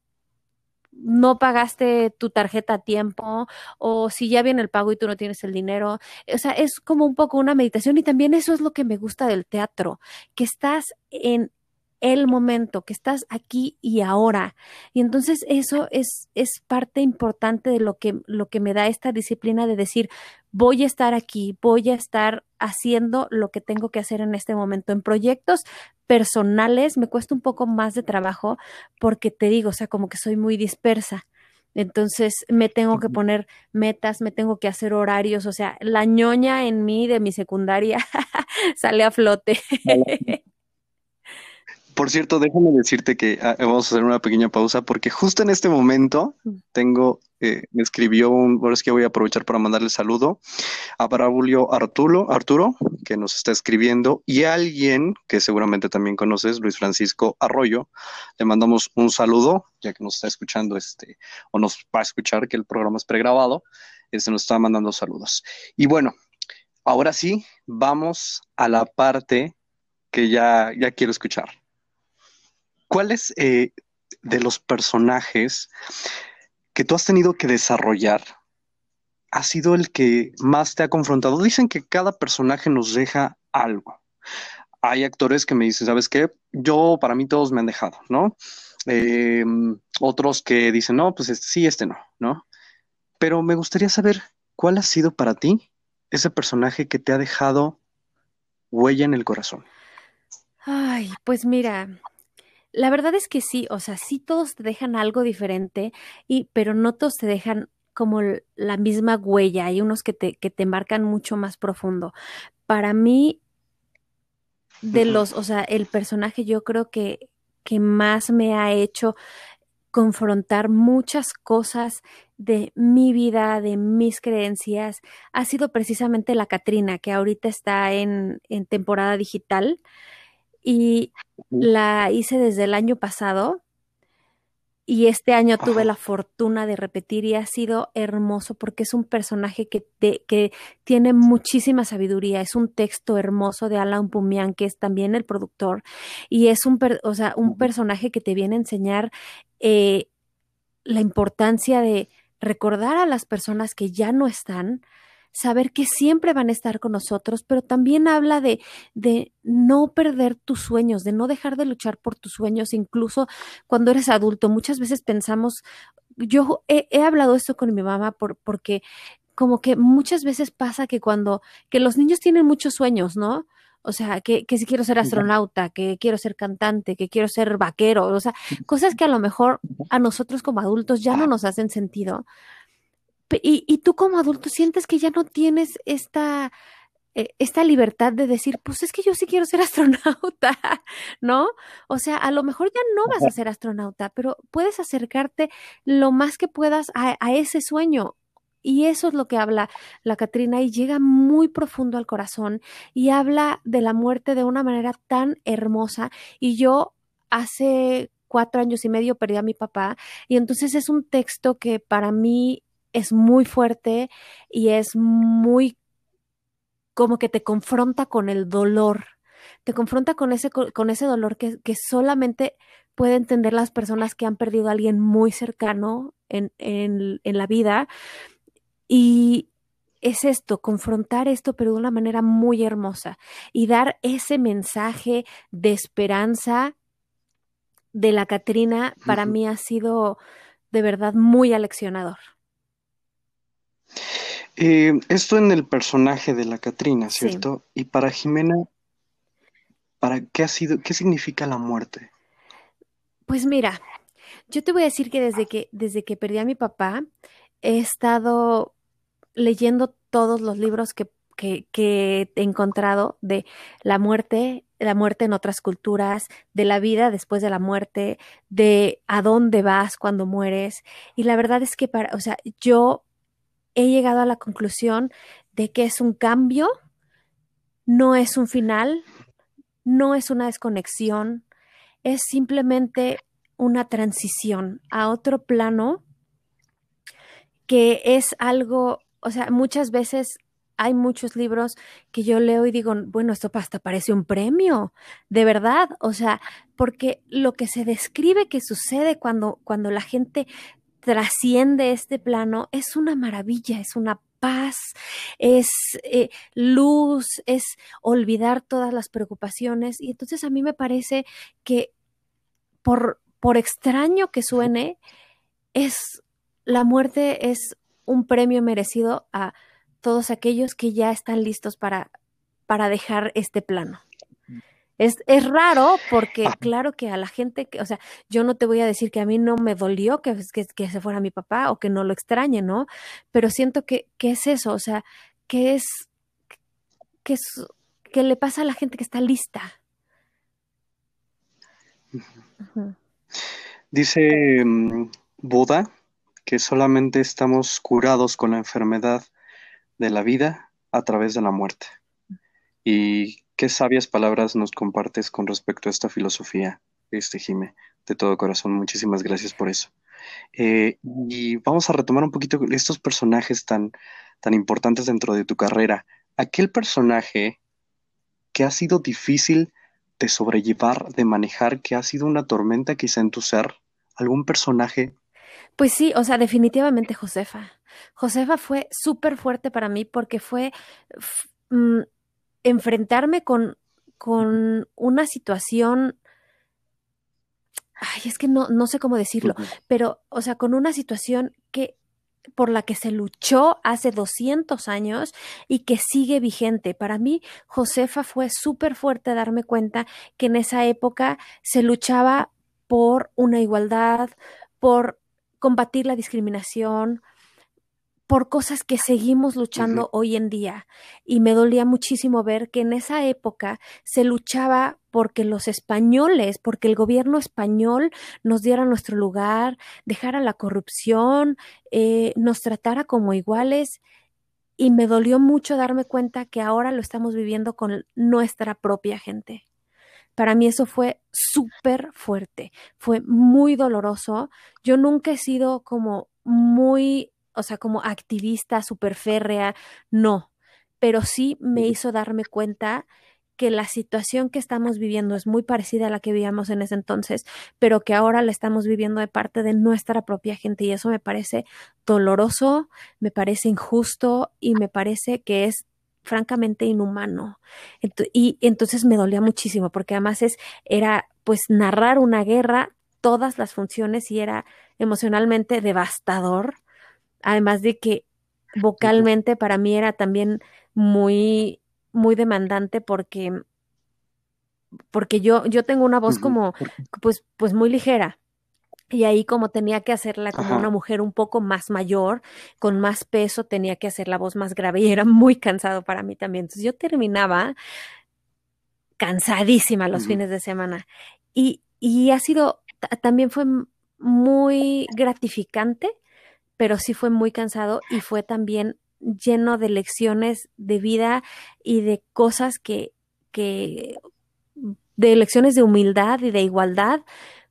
no pagaste tu tarjeta a tiempo o si ya viene el pago y tú no tienes el dinero. O sea, es como un poco una meditación y también eso es lo que me gusta del teatro, que estás en el momento, que estás aquí y ahora. Y entonces eso es, es parte importante de lo que, lo que me da esta disciplina de decir, voy a estar aquí, voy a estar haciendo lo que tengo que hacer en este momento. En proyectos personales me cuesta un poco más de trabajo porque te digo, o sea, como que soy muy dispersa. Entonces me tengo que poner metas, me tengo que hacer horarios, o sea, la ñoña en mí de mi secundaria sale a flote. Por cierto, déjame decirte que ah, vamos a hacer una pequeña pausa porque justo en este momento mm. tengo, eh, me escribió un, ahora es que voy a aprovechar para mandarle saludo a Braulio Arturo, Arturo, que nos está escribiendo, y a alguien que seguramente también conoces, Luis Francisco Arroyo. Le mandamos un saludo, ya que nos está escuchando este, o nos va a escuchar que el programa es pregrabado, este nos está mandando saludos. Y bueno, ahora sí, vamos a la parte que ya, ya quiero escuchar. ¿Cuáles eh, de los personajes que tú has tenido que desarrollar ha sido el que más te ha confrontado? Dicen que cada personaje nos deja algo. Hay actores que me dicen, ¿sabes qué? Yo, para mí todos me han dejado, ¿no? Em, otros que dicen, no, pues este, sí, este no, ¿no? Pero me gustaría saber cuál ha sido para ti ese personaje que te ha dejado huella en el corazón. Ay, pues mira, la verdad es que sí, o sea, sí todos te dejan algo diferente, y, pero no todos te dejan como la misma huella. Hay unos que te, que te marcan mucho más profundo. Para mí, de los, o sea, el personaje yo creo que, que más me ha hecho confrontar muchas cosas de mi vida, de mis creencias, ha sido precisamente la Catrina, que ahorita está en, en temporada digital y la hice desde el año pasado y este año tuve la fortuna de repetir y ha sido hermoso porque es un personaje que, que tiene muchísima sabiduría, es un texto hermoso de Alan Pumian, que es también el productor, y es un, o sea, un personaje que te viene a enseñar eh, la importancia de recordar a las personas que ya no están, saber que siempre van a estar con nosotros, pero también habla de, de no perder tus sueños, de no dejar de luchar por tus sueños, incluso cuando eres adulto. Muchas veces pensamos, yo he, hablado esto con mi mamá por, porque como que muchas veces pasa que cuando, que los niños tienen muchos sueños, ¿no? O sea, que, que si quiero ser astronauta, que quiero ser cantante, que quiero ser vaquero, o sea, cosas que a lo mejor a nosotros como adultos ya no nos hacen sentido. Y, tú como adulto sientes que ya no tienes esta, eh, esta libertad de decir, pues es que yo sí quiero ser astronauta, ¿no? O sea, a lo mejor ya no vas a ser astronauta, pero puedes acercarte lo más que puedas a, a ese sueño. Y eso es lo que habla la Catrina y llega muy profundo al corazón y habla de la muerte de una manera tan hermosa. Y yo hace cuatro años y medio perdí a mi papá y entonces es un texto que para mí es muy fuerte y es muy como que te confronta con el dolor, te confronta con ese, con ese dolor que, que solamente puede entender las personas que han perdido a alguien muy cercano en, en, en la vida. Y es esto, confrontar esto, pero de una manera muy hermosa y dar ese mensaje de esperanza de la Catrina para mí ha sido de verdad muy aleccionador. Eh, esto en el personaje de la Catrina, ¿cierto? Y para Jimena, ¿para qué ha sido, qué significa la muerte? Pues mira, yo te voy a decir que desde que, desde que perdí a mi papá, he estado leyendo todos los libros que, que, que he encontrado de la muerte, la muerte en otras culturas, de la vida después de la muerte, de a dónde vas cuando mueres. Y la verdad es que para, o sea, yo he llegado a la conclusión de que es un cambio, no es un final, no es una desconexión, es simplemente una transición a otro plano que es algo, o sea, muchas veces hay muchos libros que yo leo y digo, bueno, esto hasta parece un premio, de verdad, o sea, porque lo que se describe que sucede cuando, cuando la gente trasciende este plano es una maravilla, es una paz, es eh, luz, es olvidar todas las preocupaciones. Y entonces a mí me parece que por, por extraño que suene, es la muerte es un premio merecido a todos aquellos que ya están listos para, para dejar este plano. Es, es, raro porque claro que a la gente, que, o sea, yo no te voy a decir que a mí no me dolió que, que, que se fuera mi papá o que no lo extrañe, ¿no? Pero siento que, que es eso, o sea, que es, que es, que le pasa a la gente que está lista. Dice um, Buda que solamente estamos curados con la enfermedad de la vida a través de la muerte. Y qué sabias palabras nos compartes con respecto a esta filosofía, este Jime, de todo corazón. Muchísimas gracias por eso. Eh, y vamos a retomar un poquito estos personajes tan, tan importantes dentro de tu carrera. Aquel personaje que ha sido difícil de sobrellevar, de manejar, que ha sido una tormenta quizá en tu ser, algún personaje. Pues sí, o sea, definitivamente Josefa. Josefa fue súper fuerte para mí porque fue mm, enfrentarme con, con una situación ay, es que no, no sé cómo decirlo, pero, o sea, con una situación que por la que se luchó hace 200 años y que sigue vigente. Para mí, Josefa fue súper fuerte darme cuenta que en esa época se luchaba por una igualdad, por combatir la discriminación, por cosas que seguimos luchando hoy en día. Y me dolía muchísimo ver que en esa época se luchaba porque los españoles, porque el gobierno español nos diera nuestro lugar, dejara la corrupción, eh, nos tratara como iguales. Y me dolió mucho darme cuenta que ahora lo estamos viviendo con nuestra propia gente. Para mí eso fue súper fuerte, fue muy doloroso. Yo nunca he sido como muy o sea, como activista súper férrea, no, pero sí me hizo darme cuenta que la situación que estamos viviendo es muy parecida a la que vivíamos en ese entonces, pero que ahora la estamos viviendo de parte de nuestra propia gente y eso me parece doloroso, me parece injusto y me parece que es francamente inhumano. y entonces me dolía muchísimo porque además es era pues narrar una guerra todas las funciones y era emocionalmente devastador Además de que vocalmente para mí era también muy, muy demandante porque, porque yo, yo tengo una voz como, pues, pues muy ligera. Y ahí como tenía que hacerla como una mujer un poco más mayor, con más peso, tenía que hacer la voz más grave y era muy cansado para mí también. Entonces yo terminaba cansadísima los fines de semana. Y, y ha sido, también fue muy gratificante pero sí fue muy cansado y fue también lleno de lecciones de vida y de cosas que, que de lecciones de humildad y de igualdad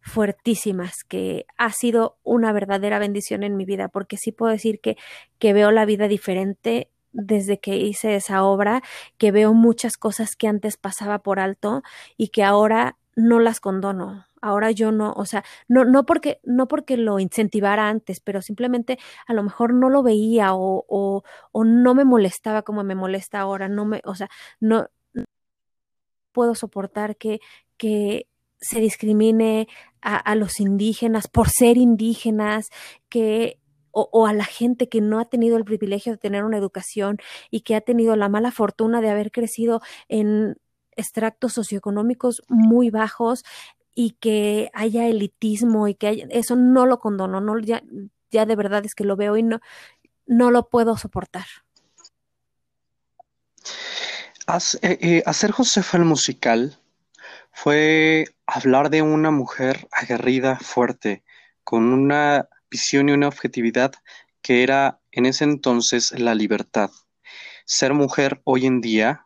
fuertísimas, que ha sido una verdadera bendición en mi vida, porque sí puedo decir que, que veo la vida diferente desde que hice esa obra, que veo muchas cosas que antes pasaba por alto y que ahora no las condono ahora yo no, o sea, no, no porque, no porque lo incentivara antes, pero simplemente a lo mejor no lo veía o, o, o no me molestaba como me molesta ahora, no me, o sea, no, puedo soportar que, que se discrimine a, a, los indígenas por ser indígenas, que o, o, a la gente que no ha tenido el privilegio de tener una educación y que ha tenido la mala fortuna de haber crecido en extractos socioeconómicos muy bajos, y que haya elitismo y que eso no lo condono, no, ya, ya de verdad es que lo veo y no, no lo puedo soportar. Eh, eh, hacer Josefa el musical fue hablar de una mujer aguerrida, fuerte, con una visión y una objetividad que era en ese entonces la libertad. Ser mujer hoy en día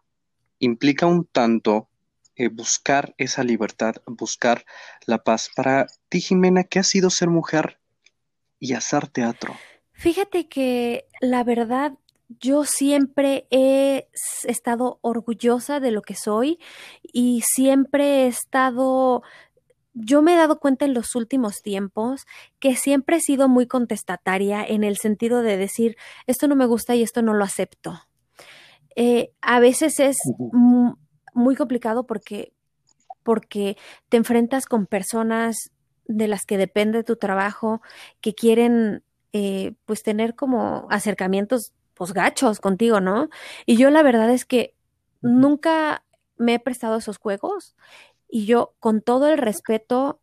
implica un tanto eh, buscar esa libertad, buscar la paz. Para ti, Jimena, ¿qué ha sido ser mujer y hacer teatro? Fíjate que la verdad, yo siempre he estado orgullosa de lo que soy y siempre he estado yo me he dado cuenta en los últimos tiempos que siempre he sido muy contestataria en el sentido de decir, esto no me gusta y esto no lo acepto. Eh, a veces es muy complicado porque, porque te enfrentas con personas de las que depende tu trabajo, que quieren eh, pues tener como acercamientos pues gachos contigo, ¿no? Y yo la verdad es que nunca me he prestado esos juegos y yo con todo el respeto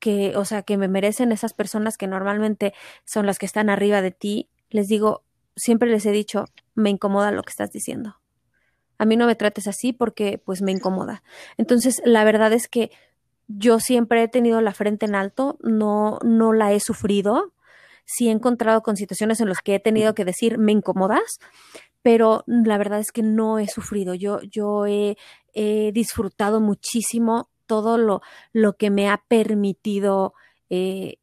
que, o sea, que me merecen esas personas que normalmente son las que están arriba de ti, les digo, siempre les he dicho, me incomoda lo que estás diciendo. A mí no me trates así porque pues me incomoda. Entonces, la verdad es que yo siempre he tenido la frente en alto, no, no la he sufrido, sí he encontrado con situaciones en las que he tenido que decir, me incomodas, pero la verdad es que no he sufrido. Yo, yo he, disfrutado muchísimo todo lo, lo, que me ha permitido eh,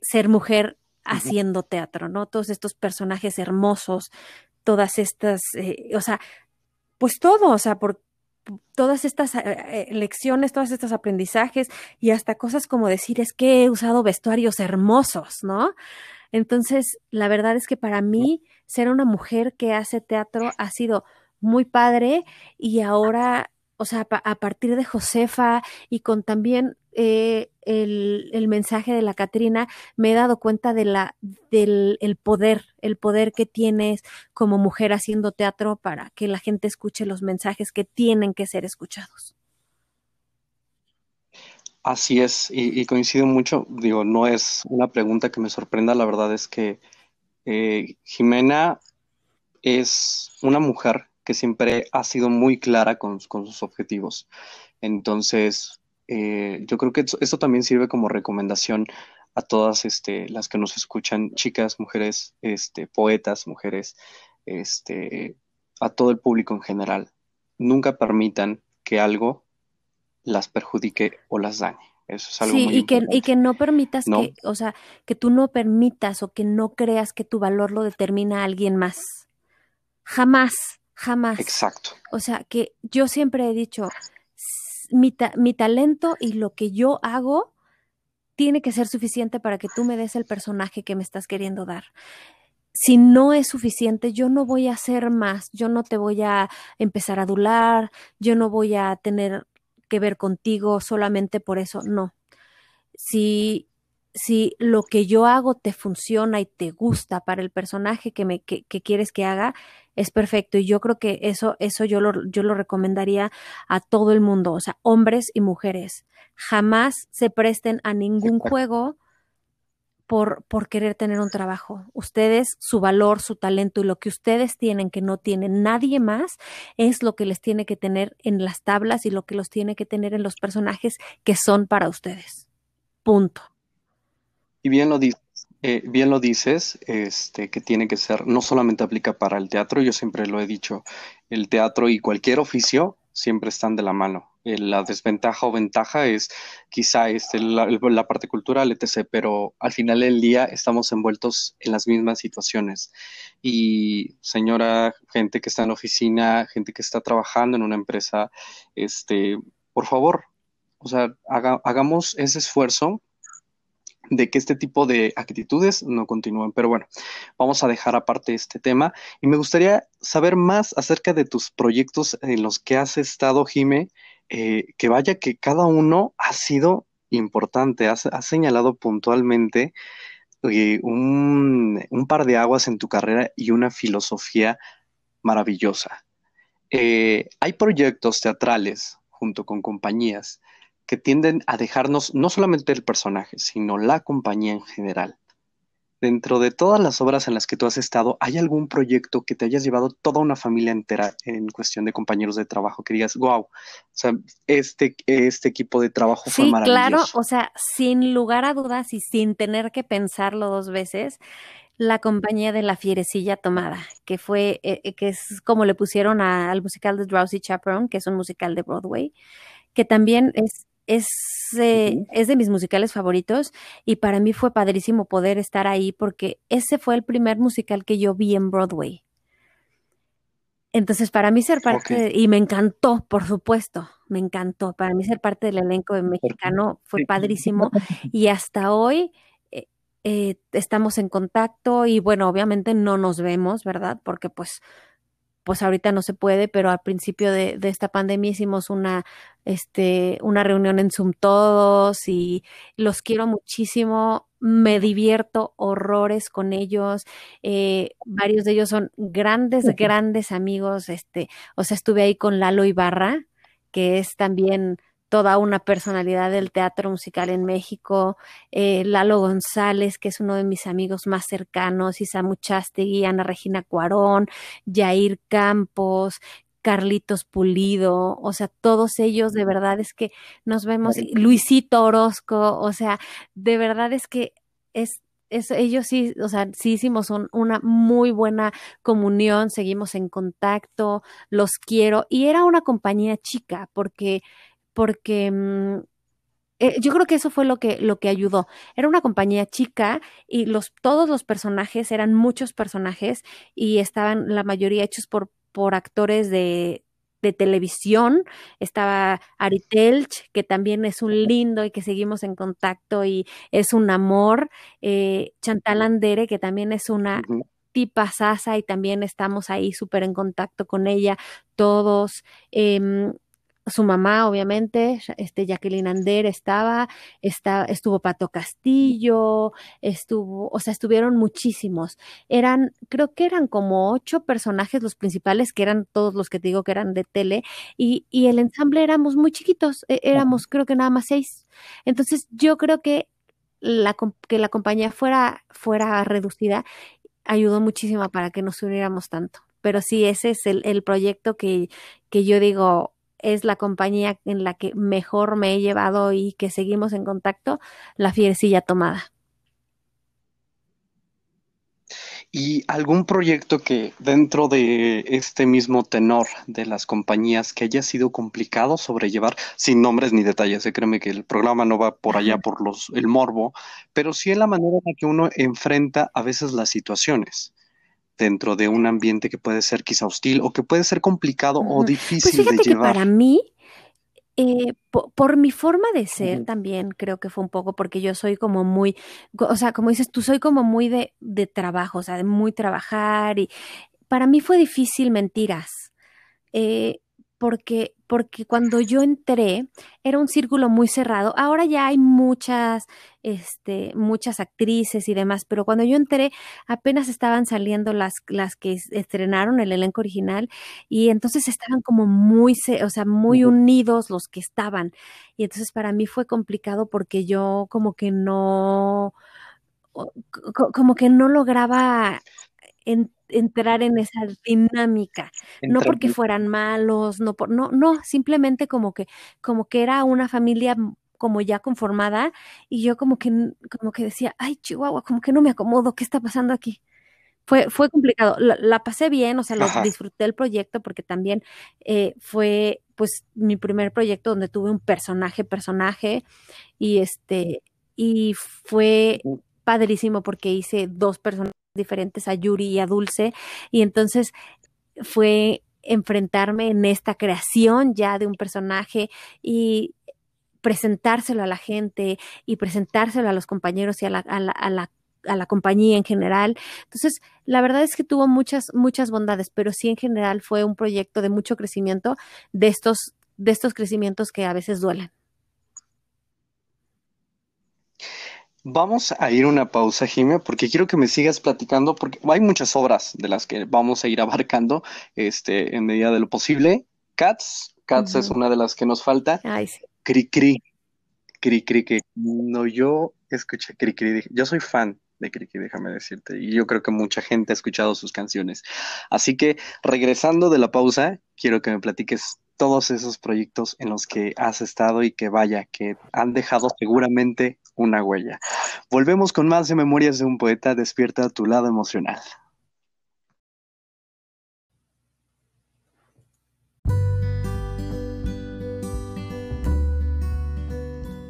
ser mujer haciendo teatro, ¿no? Todos estos personajes hermosos, todas estas, eh, o sea, pues todo, o sea, por, todas estas eh, eh, lecciones, todos estos aprendizajes y hasta cosas como decir es que he usado vestuarios hermosos, ¿no? Entonces, la verdad es que para mí ser una mujer que hace teatro ha sido muy padre y ahora, o sea, a partir de Josefa y con también eh, el, mensaje de la Catrina, me he dado cuenta de la, del el poder, el poder que tienes como mujer haciendo teatro para que la gente escuche los mensajes que tienen que ser escuchados. Así es, y, coincido mucho, digo, no es una pregunta que me sorprenda, la verdad es que eh, Jimena es una mujer que siempre ha sido muy clara con, con sus objetivos. Entonces, eh, yo creo que esto también sirve como recomendación a todas este, las que nos escuchan, chicas, mujeres, este, poetas, mujeres, este, a todo el público en general. Nunca permitan que algo las perjudique o las dañe. Eso es algo sí, muy y que, y que no permitas que, o sea, que tú no permitas o que no creas que tu valor lo determina alguien más. Jamás, jamás. Exacto. O sea, que yo siempre he dicho, mi, mi talento y lo que yo hago tiene que ser suficiente para que tú me des el personaje que me estás queriendo dar. Si no es suficiente, yo no voy a hacer más, yo no te voy a empezar a adular, yo no voy a tener que ver contigo solamente por eso, no. Si si lo que yo hago te funciona y te gusta para el personaje que, me, que, quieres que haga, es perfecto. Y yo creo que eso, eso yo, lo, yo lo recomendaría a todo el mundo, o sea, hombres y mujeres. Jamás se presten a ningún juego por, por querer tener un trabajo. Ustedes, su valor, su talento y lo que ustedes tienen que no tiene nadie más, es lo que les tiene que tener en las tablas y lo que los tiene que tener en los personajes que son para ustedes. Punto. Y bien lo dices, eh, bien lo dices, este, que tiene que ser, no solamente aplica para el teatro, yo siempre lo he dicho, el teatro y cualquier oficio siempre están de la mano. Eh, la desventaja o ventaja es quizá este, la, parte cultural, etc., pero al final del día estamos envueltos en las mismas situaciones. Y señora, gente que está en la oficina, gente que está trabajando en una empresa, este, por favor, o sea, hagamos ese esfuerzo de que este tipo de actitudes no continúen. Pero bueno, vamos a dejar aparte este tema y me gustaría saber más acerca de tus proyectos en los que has estado, Jime, eh, que vaya que cada uno ha sido importante, has, señalado puntualmente eh, un, par de aguas en tu carrera y una filosofía maravillosa. Eh, hay proyectos teatrales junto con compañías que tienden a dejarnos no solamente el personaje, sino la compañía en general. Dentro de todas las obras en las que tú has estado, ¿hay algún proyecto que te hayas llevado toda una familia entera en cuestión de compañeros de trabajo que digas, wow, o sea, este, este equipo de trabajo fue maravilloso? Claro, o sea, sin lugar a dudas y sin tener que pensarlo dos veces, la compañía de la fierecilla tomada, que fue, eh, eh, que es como le pusieron al musical de Drowsy Chaperone, que es un musical de Broadway, que también es es, eh, es de mis musicales favoritos y para mí fue padrísimo poder estar ahí porque ese fue el primer musical que yo vi en Broadway. Entonces, para mí ser parte, y me encantó, por supuesto, me encantó. Para mí ser parte del elenco de mexicano fue padrísimo y hasta hoy eh, eh, estamos en contacto y bueno, obviamente no nos vemos, ¿verdad? Porque pues pues ahorita no se puede, pero al principio de, esta pandemia hicimos una, este, una reunión en Zoom todos y los quiero muchísimo, me divierto horrores con ellos, eh, varios de ellos son grandes, grandes amigos, este, o sea, estuve ahí con Lalo Ibarra, que es también toda una personalidad del teatro musical en México, eh, Lalo González, que es uno de mis amigos más cercanos, Isamu Chastegui, Ana Regina Cuarón, Jair Campos, Carlitos Pulido, o sea, todos ellos de verdad es que nos vemos, Luisito Orozco, o sea, de verdad es que es ellos sí, o sea, sí hicimos una muy buena comunión, seguimos en contacto, los quiero. Y era una compañía chica, porque porque mm, eh, yo creo que eso fue lo que, lo que ayudó. Era una compañía chica y los, todos los personajes eran muchos personajes y estaban la mayoría hechos por, por actores de, de televisión. Estaba Ari Telch, que también es un lindo y que seguimos en contacto y es un amor. Eh, Chantal Andere, que también es una tipa sasa y también estamos ahí súper en contacto con ella todos. Em, su mamá, obviamente, este Jacqueline Ander estaba, está, estuvo Pato Castillo, estuvo, o sea, estuvieron muchísimos. Eran, creo que eran como ocho personajes los principales, que eran todos los que te digo que eran de tele, y, y el ensamble éramos muy chiquitos, e, éramos creo que nada más seis. Entonces, yo creo que la, que la compañía fuera, fuera reducida ayudó muchísimo para que nos uniéramos tanto. Pero sí, ese es el, el proyecto que, que yo digo, es la compañía en la que mejor me he llevado y que seguimos en contacto, la fierecilla tomada. ¿Y algún proyecto que dentro de este mismo tenor de las compañías que haya sido complicado sobrellevar, sin nombres ni detalles, ¿eh? créeme que el programa no va por allá por los el morbo, pero sí en la manera en la que uno enfrenta a veces las situaciones? Dentro de un ambiente que puede ser quizá hostil o que puede ser complicado o pues difícil de llevar. para mí, eh, por, mi forma de ser también creo que fue un poco porque yo soy como muy, o sea, como dices, tú soy como muy de, de trabajo, o sea, de muy trabajar y para mí fue difícil mentiras. Eh, porque, porque cuando yo entré era un círculo muy cerrado. Ahora ya hay muchas, este, muchas actrices y demás, pero cuando yo entré apenas estaban saliendo las, las que estrenaron el elenco original y entonces estaban como muy, o sea, muy unidos los que estaban. Y entonces para mí fue complicado porque yo como que no, como que no lograba entrar en esa dinámica, no porque fueran malos, no por, no, no, simplemente como que, como que era una familia como ya conformada y yo como que, como que decía, ay Chihuahua, como que no me acomodo, ¿qué está pasando aquí? Fue, fue complicado, la, pasé bien, o sea, lo, disfruté el proyecto porque también eh, fue pues mi primer proyecto donde tuve un personaje, personaje y este, y fue padrísimo porque hice dos personajes diferentes a Yuri y a Dulce y entonces fue enfrentarme en esta creación ya de un personaje y presentárselo a la gente y presentárselo a los compañeros y a la, a la, a la, a la compañía en general. Entonces, la verdad es que tuvo muchas, muchas bondades, pero sí en general fue un proyecto de mucho crecimiento de estos, de estos crecimientos que a veces duelen. Vamos a ir una pausa, Jimé, porque quiero que me sigas platicando, porque hay muchas obras de las que vamos a ir abarcando este, en medida de lo posible. Cats, Cats es una de las que nos falta. Ay, sí. Cri Cri, Cri Cri, que no yo escuché Cri Cri, yo soy fan de Cri Cri, déjame decirte, y yo creo que mucha gente ha escuchado sus canciones. Así que regresando de la pausa, quiero que me platiques todos esos proyectos en los que has estado y que vaya, que han dejado seguramente una huella. Volvemos con más de Memorias de un Poeta, despierta tu lado emocional.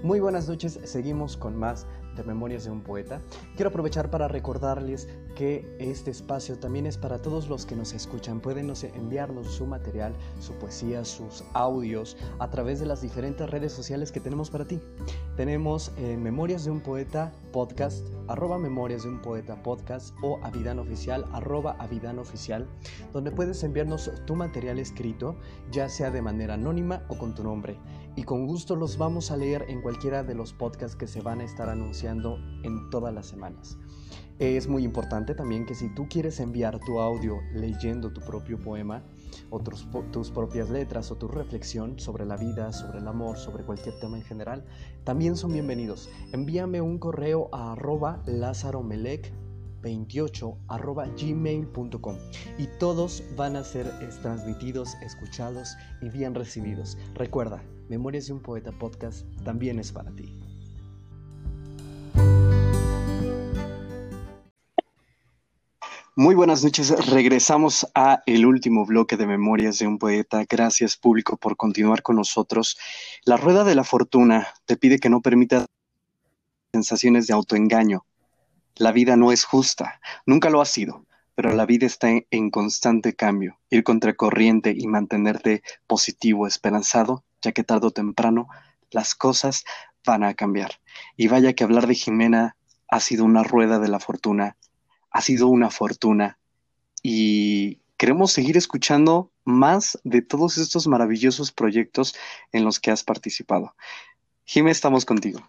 Muy buenas noches, seguimos con más Memorias de un Poeta. Quiero aprovechar para recordarles que este espacio también es para todos los que nos escuchan. Pueden enviarnos su material, su poesía, sus audios a través de las diferentes redes sociales que tenemos para ti. Tenemos en Memorias de un Poeta podcast, arroba Memorias de un Poeta podcast o Avidan Oficial, arroba Avidan Oficial, donde puedes enviarnos tu material escrito, ya sea de manera anónima o con tu nombre y con gusto los vamos a leer en cualquiera de los podcasts que se van a estar anunciando en todas las semanas. Es muy importante también que si tú quieres enviar tu audio leyendo tu propio poema o tus, propias letras o tu reflexión sobre la vida, sobre el amor, sobre cualquier tema en general, también son bienvenidos. Envíame un correo a arroba 28 gmail.com y todos van a ser transmitidos, escuchados y bien recibidos. Recuerda, Memorias de un Poeta Podcast también es para ti. Muy buenas noches. Regresamos a el último bloque de Memorias de un Poeta. Gracias público por continuar con nosotros. La rueda de la fortuna te pide que no permita sensaciones de autoengaño. La vida no es justa, nunca lo ha sido, pero la vida está en, constante cambio. Ir contra corriente y mantenerte positivo, esperanzado, ya que tarde o temprano las cosas van a cambiar. Y vaya que hablar de Jimena ha sido una rueda de la fortuna, ha sido una fortuna. Y queremos seguir escuchando más de todos estos maravillosos proyectos en los que has participado. Jimena, estamos contigo.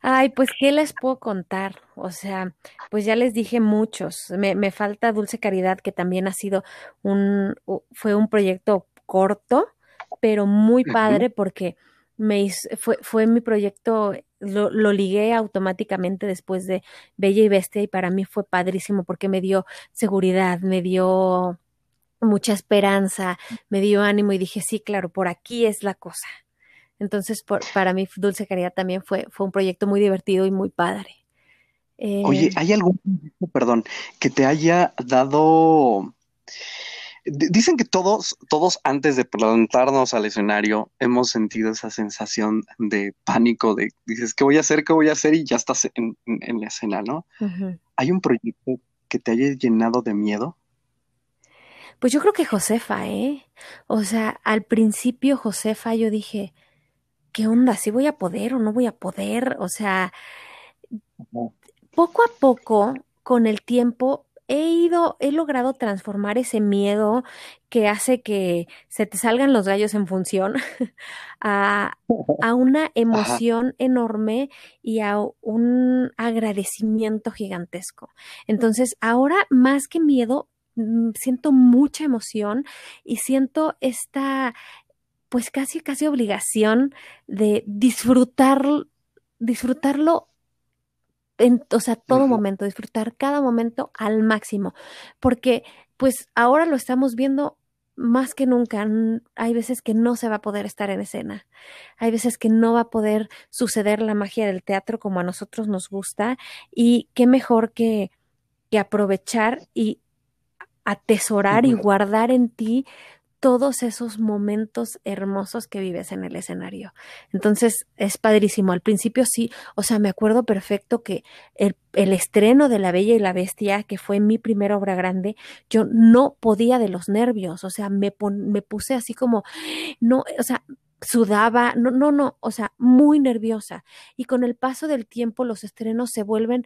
Ay, pues, ¿qué les puedo contar? O sea, pues ya les dije muchos. Me, me falta Dulce Caridad, que también ha sido un, fue un proyecto corto, pero muy padre porque me fue, fue mi proyecto, lo, lo, ligué automáticamente después de Bella y Bestia y para mí fue padrísimo porque me dio seguridad, me dio mucha esperanza, me dio ánimo y dije, sí, claro, por aquí es la cosa. Entonces, por, para mí Dulce Caridad también fue, fue un proyecto muy divertido y muy padre. Oye, eh, ¿hay algún, perdón, que te haya dado Dicen que todos, todos antes de plantarnos al escenario hemos sentido esa sensación de pánico, de dices, ¿qué voy a hacer? ¿Qué voy a hacer? Y ya estás en, la escena, ¿no? ¿Hay un proyecto que te haya llenado de miedo? Pues yo creo que Josefa, ¿eh? O sea, al principio Josefa yo dije, ¿qué onda? ¿Sí voy a poder o no voy a poder? O sea, poco a poco, con el tiempo, he ido, he logrado transformar ese miedo que hace que se te salgan los gallos en función a, a una emoción enorme y a un agradecimiento gigantesco. Entonces, ahora más que miedo, mm, siento mucha emoción y siento esta, pues casi, casi obligación de disfrutar, disfrutarlo en, o sea, todo momento, disfrutar cada momento al máximo, porque pues ahora lo estamos viendo más que nunca. Hay veces que no se va a poder estar en escena, hay veces que no va a poder suceder la magia del teatro como a nosotros nos gusta y qué mejor que, que aprovechar y atesorar y guardar en ti todos esos momentos hermosos que vives en el escenario. Entonces es padrísimo. Al principio sí, o sea, me acuerdo perfecto que el, estreno de La Bella y la Bestia, que fue mi primera obra grande, yo no podía de los nervios, o sea, me, me puse así como, no, o sea, sudaba, no, no, no, o sea, muy nerviosa. Y con el paso del tiempo los estrenos se vuelven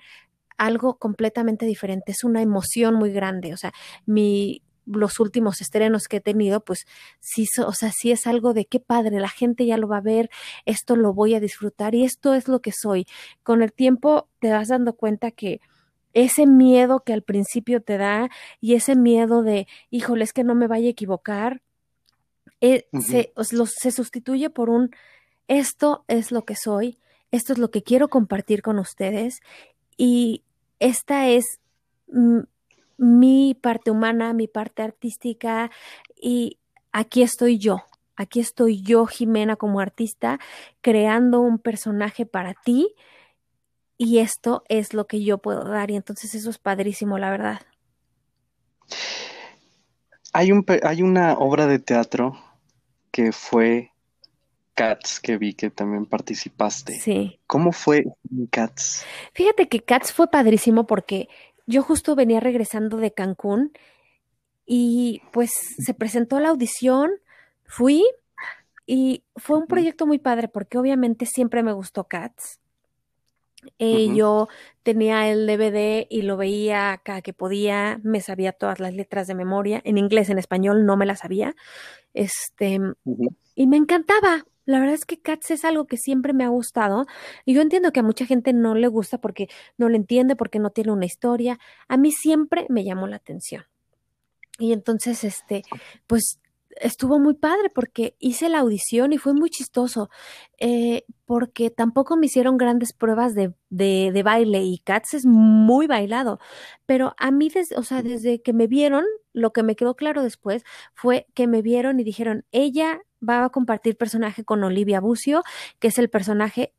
algo completamente diferente, es una emoción muy grande, o sea, mi los últimos estrenos que he tenido, pues sí, o sea, sí es algo de qué padre, la gente ya lo va a ver, esto lo voy a disfrutar y esto es lo que soy. Con el tiempo te vas dando cuenta que ese miedo que al principio te da y ese miedo de, híjole, es que no me vaya a equivocar, eh, se, se sustituye por un, esto es lo que soy, esto es lo que quiero compartir con ustedes y esta es mm, mi parte humana, mi parte artística y aquí estoy yo. Aquí estoy yo, Jimena, como artista, creando un personaje para ti y esto es lo que yo puedo dar y entonces eso es padrísimo, la verdad. Hay, un, hay una obra de teatro que fue Cats, que vi que también participaste. Sí. ¿Cómo fue Cats? Fíjate que Cats fue padrísimo porque yo justo venía regresando de Cancún y pues se presentó la audición, fui y fue un proyecto muy padre porque obviamente siempre me gustó Cats. Eh, yo tenía el DVD y lo veía cada que podía, me sabía todas las letras de memoria, en inglés, en español no me las sabía, este, y me encantaba. La verdad es que Cats es algo que siempre me ha gustado y yo entiendo que a mucha gente no le gusta porque no le entiende, porque no tiene una historia. A mí siempre me llamó la atención. Y entonces, este, pues estuvo muy padre porque hice la audición y fue muy chistoso, eh, porque tampoco me hicieron grandes pruebas de, de, baile y Cats es muy bailado, pero a mí, desde, o sea, desde que me vieron, lo que me quedó claro después fue que me vieron y dijeron, ella va a compartir personaje con Olivia Bucio, que es el personaje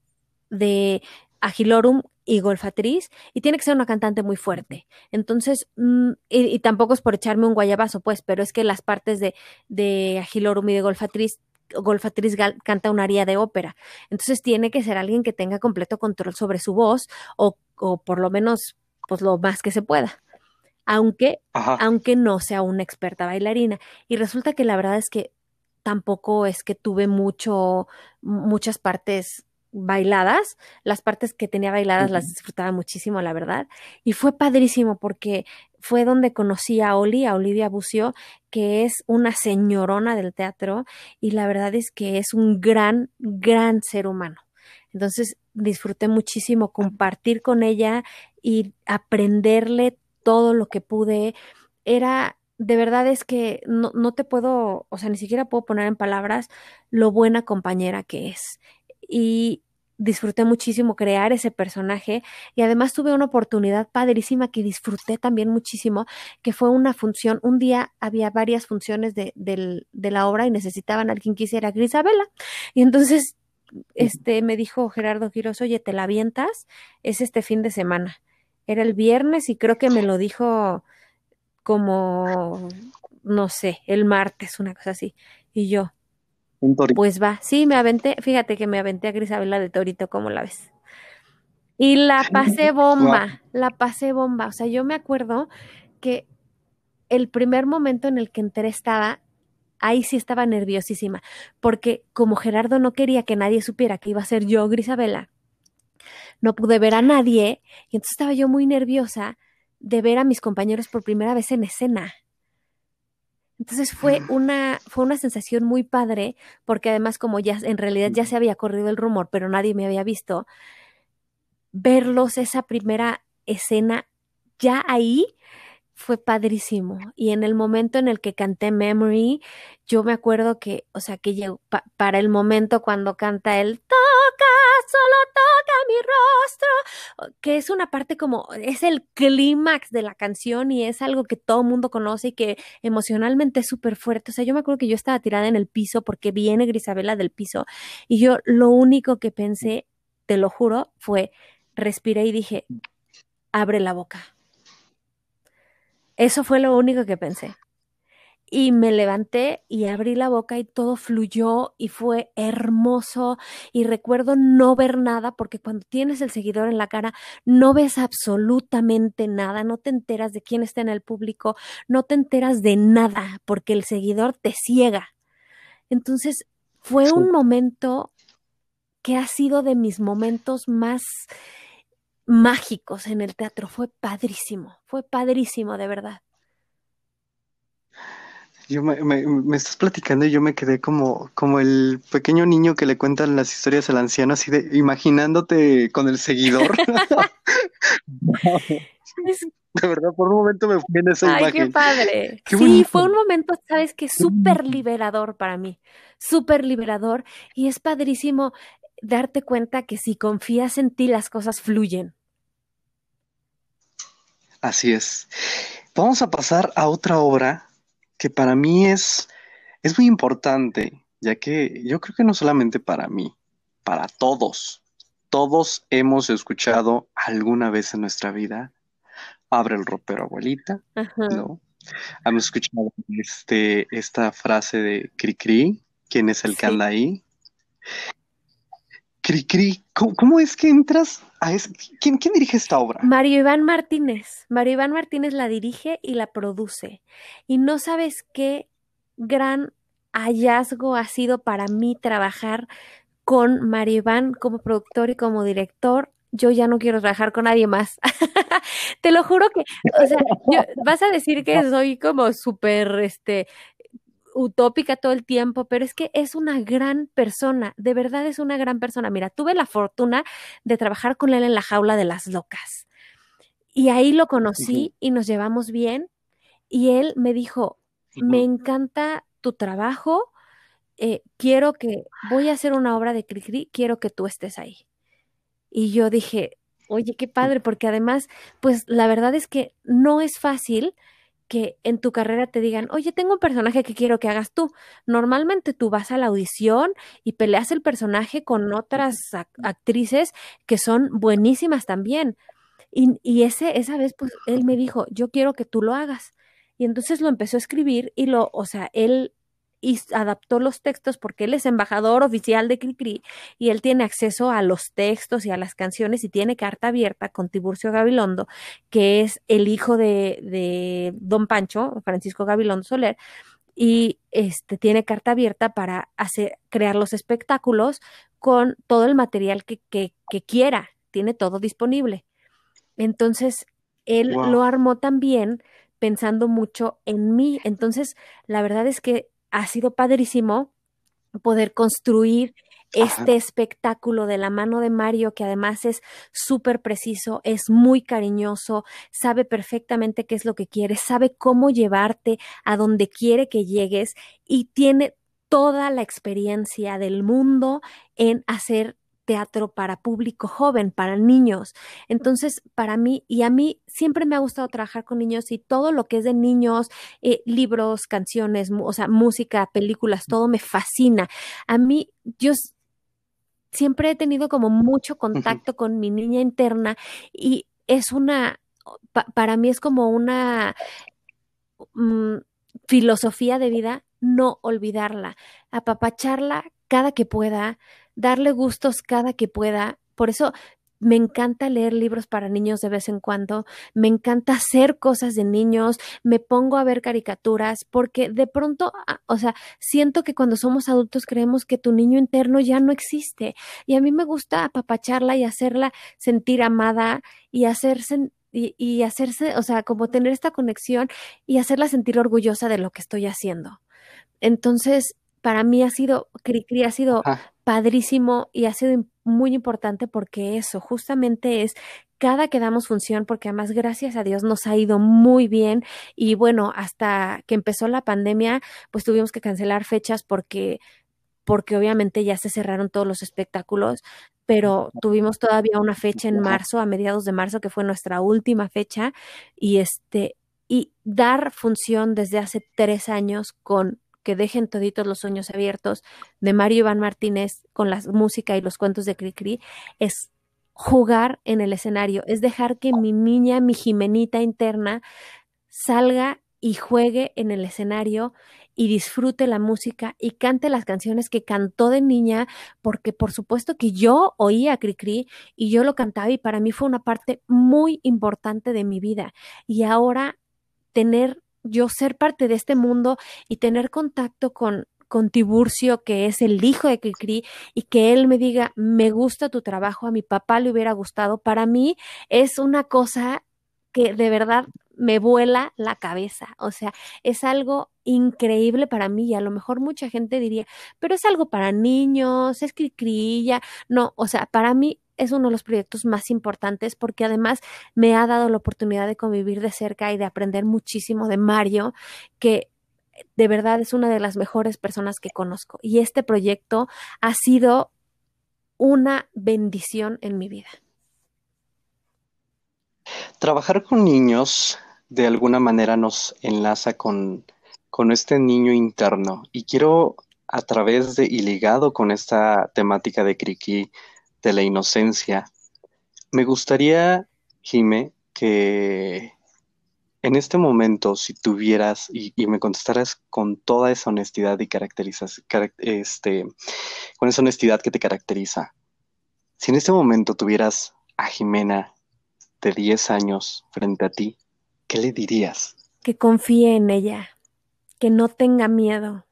de Agilorum y golfatriz y tiene que ser una cantante muy fuerte. Entonces, mm, y, tampoco es por echarme un guayabazo, pues, pero es que las partes de, de Agilorum y de golfatriz Golfatriz canta un aria de ópera. Entonces tiene que ser alguien que tenga completo control sobre su voz o, o por lo menos pues lo más que se pueda. Aunque, aunque no sea una experta bailarina. Y resulta que la verdad es que tampoco es que tuve mucho, muchas partes bailadas, las partes que tenía bailadas las disfrutaba muchísimo, la verdad, y fue padrísimo porque fue donde conocí a Oli, a Olivia Bucio, que es una señorona del teatro y la verdad es que es un gran, gran ser humano. Entonces disfruté muchísimo compartir con ella y aprenderle todo lo que pude. Era, de verdad es que no, no te puedo, o sea, ni siquiera puedo poner en palabras lo buena compañera que es y disfruté muchísimo crear ese personaje y además tuve una oportunidad padrísima que disfruté también muchísimo, que fue una función, un día había varias funciones de, de la obra y necesitaban a alguien que hiciera Grisabela y entonces este me dijo Gerardo Quiroz, oye, ¿te la avientas? Es este fin de semana. Era el viernes y creo que me lo dijo como, no sé, el martes, una cosa así. Y yo, pues va, sí, me aventé, fíjate que me aventé a Grisabela de Torito, ¿cómo la ves? Y la pasé bomba, la pasé bomba. O sea, yo me acuerdo que el primer momento en el que entré estaba, ahí sí estaba nerviosísima, porque como Gerardo no quería que nadie supiera que iba a ser yo Grisabela, no pude ver a nadie y entonces estaba yo muy nerviosa de ver a mis compañeros por primera vez en escena. Entonces fue una, fue una sensación muy padre, porque además como ya en realidad ya se había corrido el rumor, pero nadie me había visto, verlos esa primera escena ya ahí fue padrísimo. Y en el momento en el que canté Memory, yo me acuerdo que, o sea, que llegó para el momento cuando canta el toca, solo toca mi rostro, que es una parte como, es el clímax de la canción y es algo que todo mundo conoce y que emocionalmente es súper fuerte. O sea, yo me acuerdo que yo estaba tirada en el piso porque viene Grisabela del piso y yo lo único que pensé, te lo juro, fue respiré y dije, abre la boca eso fue lo único que pensé. Y me levanté y abrí la boca y todo fluyó y fue hermoso. Y recuerdo no ver nada porque cuando tienes el seguidor en la cara no ves absolutamente nada, no te enteras de quién está en el público, no te enteras de nada porque el seguidor te ciega. Entonces fue un momento que ha sido de mis momentos más mágicos en el teatro. Fue padrísimo, fue padrísimo, de verdad. Yo me, me, estás platicando y yo me quedé como, como el pequeño niño que le cuentan las historias al anciano, así de imaginándote con el seguidor. de verdad, por un momento me fui en esa Ay, qué padre. sí, fue un momento, sabes que súper liberador para mí, súper liberador y es padrísimo darte cuenta que si confías en ti, las cosas fluyen. Así es. Vamos a pasar a otra obra que para mí es, es muy importante, ya que yo creo que no solamente para mí, para todos, todos hemos escuchado alguna vez en nuestra vida, abre el ropero abuelita, ¿no? Hemos escuchado este, esta frase de Cri Cri, ¿quién es el que anda ahí? Cri ¿cómo, es que entras a es, ¿quién, ¿quién, dirige esta obra? Mario Iván Martínez. Mario Iván Martínez la dirige y la produce. Y no sabes qué gran hallazgo ha sido para mí trabajar con Mario Iván como productor y como director. Yo ya no quiero trabajar con nadie más. Te lo juro que, o sea, vas a decir que soy como súper, este, utópica todo el tiempo, pero es que es una gran persona, de verdad es una gran persona. Mira, tuve la fortuna de trabajar con él en la jaula de las locas y ahí lo conocí y nos llevamos bien y él me dijo, me encanta tu trabajo, eh, quiero que, voy a hacer una obra de Cricri, quiero que tú estés ahí. Y yo dije, oye, qué padre, porque además, pues la verdad es que no es fácil que en tu carrera te digan, oye, tengo un personaje que quiero que hagas tú. Normalmente tú vas a la audición y peleas el personaje con otras actrices que son buenísimas también. Y, y, ese, esa vez, pues, él me dijo, yo quiero que tú lo hagas. Y entonces lo empezó a escribir y lo, o sea, él y adaptó los textos porque él es embajador oficial de Cricri y él tiene acceso a los textos y a las canciones y tiene carta abierta con Tiburcio Gabilondo, que es el hijo de, de Don Pancho, Francisco Gabilondo Soler, y este tiene carta abierta para hacer, crear los espectáculos con todo el material que, que, quiera, tiene todo disponible. Entonces, él lo armó también pensando mucho en mí. Entonces, la verdad es que ha sido padrísimo poder construir este espectáculo de la mano de Mario, que además es súper preciso, es muy cariñoso, sabe perfectamente qué es lo que quiere, sabe cómo llevarte a donde quiere que llegues y tiene toda la experiencia del mundo en hacer teatro para público joven, para niños. Entonces, para mí, y a mí siempre me ha gustado trabajar con niños y todo lo que es de niños, eh, libros, canciones, o sea, música, películas, todo me fascina. A mí, yo siempre he tenido como mucho contacto con mi niña interna y es una, para mí es como una mm, filosofía de vida no olvidarla, apapacharla cada que pueda, darle gustos cada que pueda. Por eso me encanta leer libros para niños de vez en cuando, me encanta hacer cosas de niños, me pongo a ver caricaturas, porque de pronto, ah, o sea, siento que cuando somos adultos creemos que tu niño interno ya no existe. Y a mí me gusta apapacharla y hacerla sentir amada y hacerse y, y hacerse, o sea, como tener esta conexión y hacerla sentir orgullosa de lo que estoy haciendo. Entonces, para mí ha sido, Cricri ha sido padrísimo y ha sido muy importante porque eso justamente es cada que damos función, porque además gracias a Dios nos ha ido muy bien y bueno, hasta que empezó la pandemia, pues tuvimos que cancelar fechas porque porque obviamente ya se cerraron todos los espectáculos, pero tuvimos todavía una fecha en marzo, a mediados de marzo, que fue nuestra última fecha, y este, y dar función desde hace tres años con que dejen toditos los sueños abiertos de Mario Iván Martínez con la música y los cuentos de Cricri es jugar en el escenario, es dejar que mi niña, mi Jimenita interna salga y juegue en el escenario y disfrute la música y cante las canciones que cantó de niña, porque por supuesto que yo oía a Cricri y yo lo cantaba y para mí fue una parte muy importante de mi vida. Y ahora tener yo ser parte de este mundo y tener contacto con, con Tiburcio, que es el hijo de Cricri, y que él me diga, me gusta tu trabajo, a mi papá le hubiera gustado, para mí es una cosa que de verdad me vuela la cabeza. O sea, es algo increíble para mí y a lo mejor mucha gente diría, pero es algo para niños, es cricrilla. No, o sea, para mí es uno de los proyectos más importantes porque además me ha dado la oportunidad de convivir de cerca y de aprender muchísimo de Mario, que de verdad es una de las mejores personas que conozco. Y este proyecto ha sido una bendición en mi vida. Trabajar con niños de alguna manera nos enlaza con, con este niño interno y quiero a través de y ligado con esta temática de Kriki, de la inocencia. Me gustaría, Jime, que en este momento, si tuvieras y, me contestaras con toda esa honestidad y caracterizas, este, con esa honestidad que te caracteriza, si en este momento tuvieras a Jimena de 10 años frente a ti, ¿qué le dirías? Que confíe en ella, que no tenga miedo.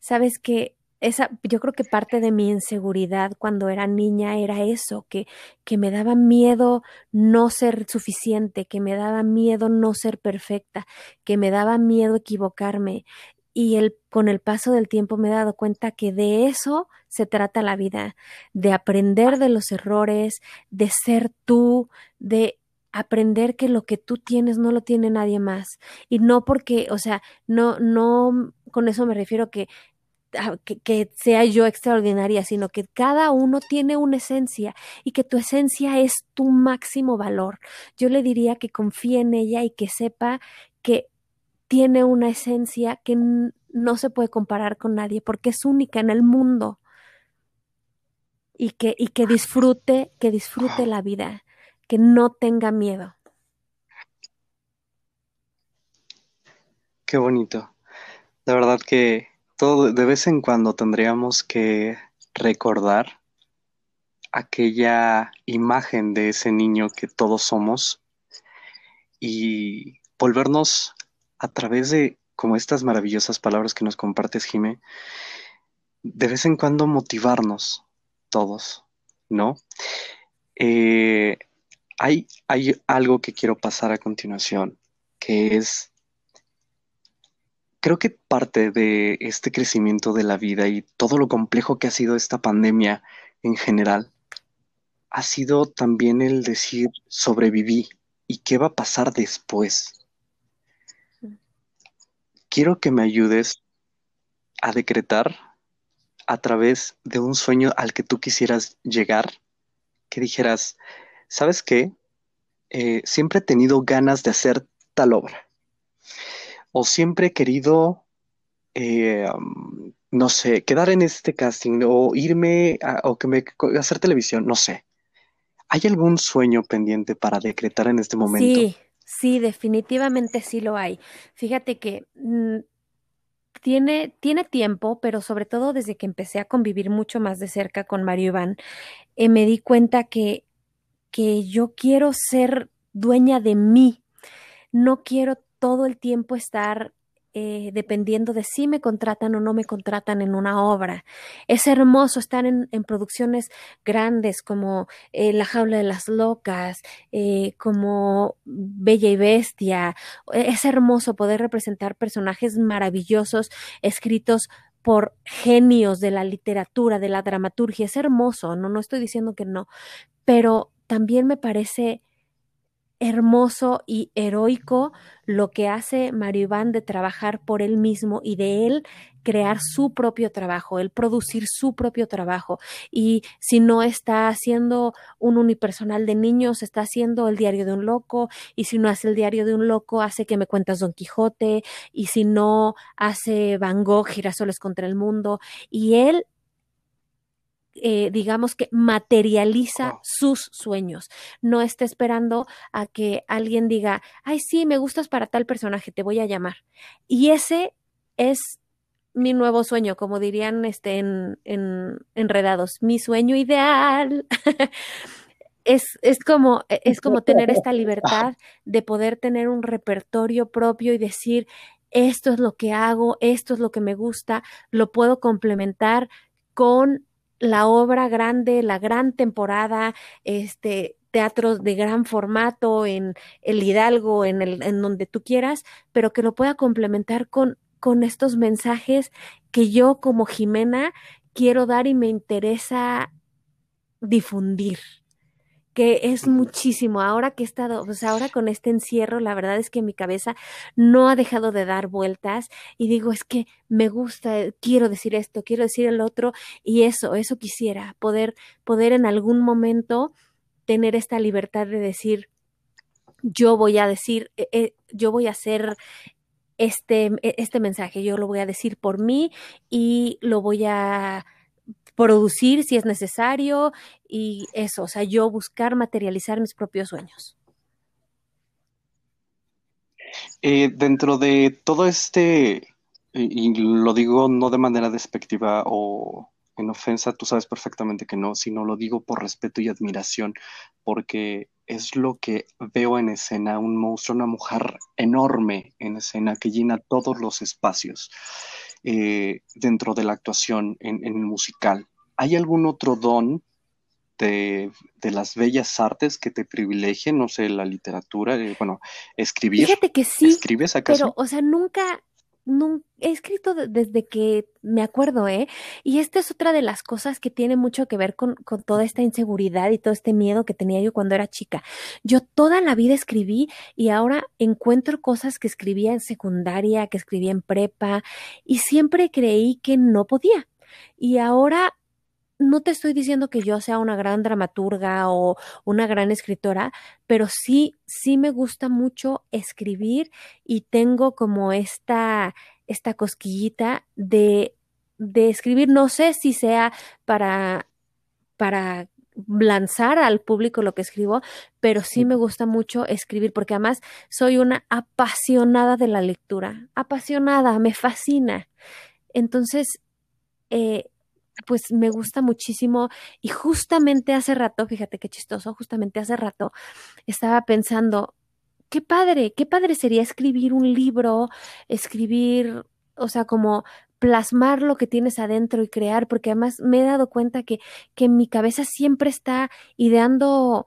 Sabes que esa, yo creo que parte de mi inseguridad cuando era niña era eso, que, que me daba miedo no ser suficiente, que me daba miedo no ser perfecta, que me daba miedo equivocarme. Y el, con el paso del tiempo me he dado cuenta que de eso se trata la vida, de aprender de los errores, de ser tú, de aprender que lo que tú tienes no lo tiene nadie más. Y no porque, o sea, no, no, con eso me refiero que Ah, que, sea yo extraordinaria, sino que cada uno tiene una esencia y que tu esencia es tu máximo valor. Yo le diría que confíe en ella y que sepa que tiene una esencia que no se puede comparar con nadie porque es única en el mundo. Y que, y que disfrute, que disfrute la vida, que no tenga miedo. Qué bonito. La verdad que de vez en cuando tendríamos que recordar aquella imagen de ese niño que todos somos y volvernos a través de como estas maravillosas palabras que nos compartes, Jime, de vez en cuando motivarnos todos, ¿no? Eh, hay, hay algo que quiero pasar a continuación, que es Creo que parte de este crecimiento de la vida y todo lo complejo que ha sido esta pandemia en general ha sido también el decir sobreviví y qué va a pasar después. Quiero que me ayudes a decretar a través de un sueño al que tú quisieras llegar, que dijeras, ¿sabes qué? Eh, siempre he tenido ganas de hacer tal obra o siempre he querido, eh, no sé, quedar en este casting o irme o que me hacer televisión, no sé. ¿Hay algún sueño pendiente para decretar en este momento? Sí, sí, definitivamente sí lo hay. Fíjate que mm, tiene, tiene tiempo, pero sobre todo desde que empecé a convivir mucho más de cerca con Mario Iván, eh, me di cuenta que, que yo quiero ser dueña de mí. No quiero todo el tiempo estar eh, dependiendo de si me contratan o no me contratan en una obra. Es hermoso estar en, producciones grandes como eh, La jaula de las locas, eh, como Bella y Bestia. Es hermoso poder representar personajes maravillosos escritos por genios de la literatura, de la dramaturgia. Es hermoso, no, no estoy diciendo que no, pero también me parece hermoso y heroico lo que hace Mario Iván de trabajar por él mismo y de él crear su propio trabajo, el producir su propio trabajo. Y si no está haciendo un unipersonal de niños, está haciendo el diario de un loco. Y si no hace el diario de un loco, hace que me cuentas Don Quijote. Y si no hace Van Gogh, Girasoles contra el mundo. Y él eh, digamos que materializa sus sueños. No está esperando a que alguien diga, ay, sí, me gustas para tal personaje, te voy a llamar. Y ese es mi nuevo sueño, como dirían este, en, en Enredados, mi sueño ideal. es, es, como, e, es como tener esta libertad de poder tener un repertorio propio y decir, esto es lo que hago, esto es lo que me gusta, lo puedo complementar con la obra grande, la gran temporada, este, teatros de gran formato en el Hidalgo, en, el, en donde tú quieras, pero que lo pueda complementar con, con estos mensajes que yo como Jimena quiero dar y me interesa difundir que es muchísimo. Ahora que he estado, pues ahora con este encierro, la verdad es que mi cabeza no ha dejado de dar vueltas y digo, es que me gusta, quiero decir esto, quiero decir el otro y eso, eso quisiera, poder, poder en algún momento tener esta libertad de decir, yo voy a decir, eh, eh, yo voy a hacer este, e, este mensaje, yo lo voy a decir por mí y lo voy a producir si es necesario y eso, o sea, yo buscar materializar mis propios sueños. Eh, dentro de todo este, y, lo digo no de manera despectiva o en ofensa, tú sabes perfectamente que no, sino lo digo por respeto y admiración, porque es lo que veo en escena, un monstruo, una mujer enorme en escena que llena todos los espacios eh, dentro de la actuación en, en, el musical. ¿Hay algún otro don de, las bellas artes que te privilegien? No sé, la literatura, eh, bueno, escribir. Fíjate que sí. ¿Escribes acaso? Pero, o sea, nunca, he escrito desde que me acuerdo, ¿eh? Y esta es otra de las cosas que tiene mucho que ver con, con, toda esta inseguridad y todo este miedo que tenía yo cuando era chica. Yo toda la vida escribí y ahora encuentro cosas que escribía en secundaria, que escribía en prepa y siempre creí que no podía. Y ahora no te estoy diciendo que yo sea una gran dramaturga o una gran escritora, pero sí, sí me gusta mucho escribir y tengo como esta, esta cosquillita de, de escribir. No sé si sea para, para lanzar al público lo que escribo, pero sí me gusta mucho escribir porque además soy una apasionada de la lectura, apasionada, me fascina. Entonces, eh, pues me gusta muchísimo y justamente hace rato, fíjate qué chistoso, justamente hace rato estaba pensando, qué padre, qué padre sería escribir un libro, escribir, o sea, como plasmar lo que tienes adentro y crear, porque además me he dado cuenta que, que mi cabeza siempre está ideando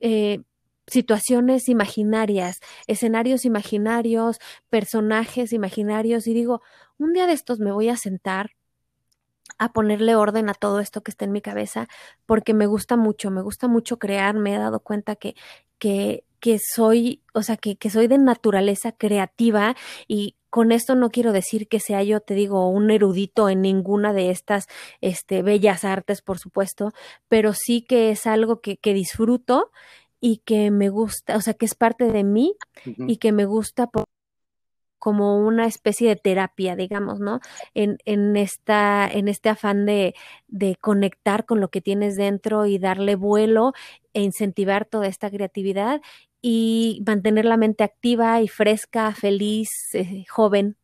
eh, situaciones imaginarias, escenarios imaginarios, personajes imaginarios, y digo, un día de estos me voy a sentar a ponerle orden a todo esto que está en mi cabeza, porque me gusta mucho, me gusta mucho crear, me he dado cuenta que, que, que soy, o sea, que, que soy de naturaleza creativa y con esto no quiero decir que sea yo, te digo, un erudito en ninguna de estas este, bellas artes, por supuesto, pero sí que es algo que, que disfruto y que me gusta, o sea, que es parte de mí y que me gusta por como una especie de terapia, digamos, ¿no? En, en, esta, en este afán de, de, conectar con lo que tienes dentro y darle vuelo e incentivar toda esta creatividad y mantener la mente activa y fresca, feliz, eh, joven.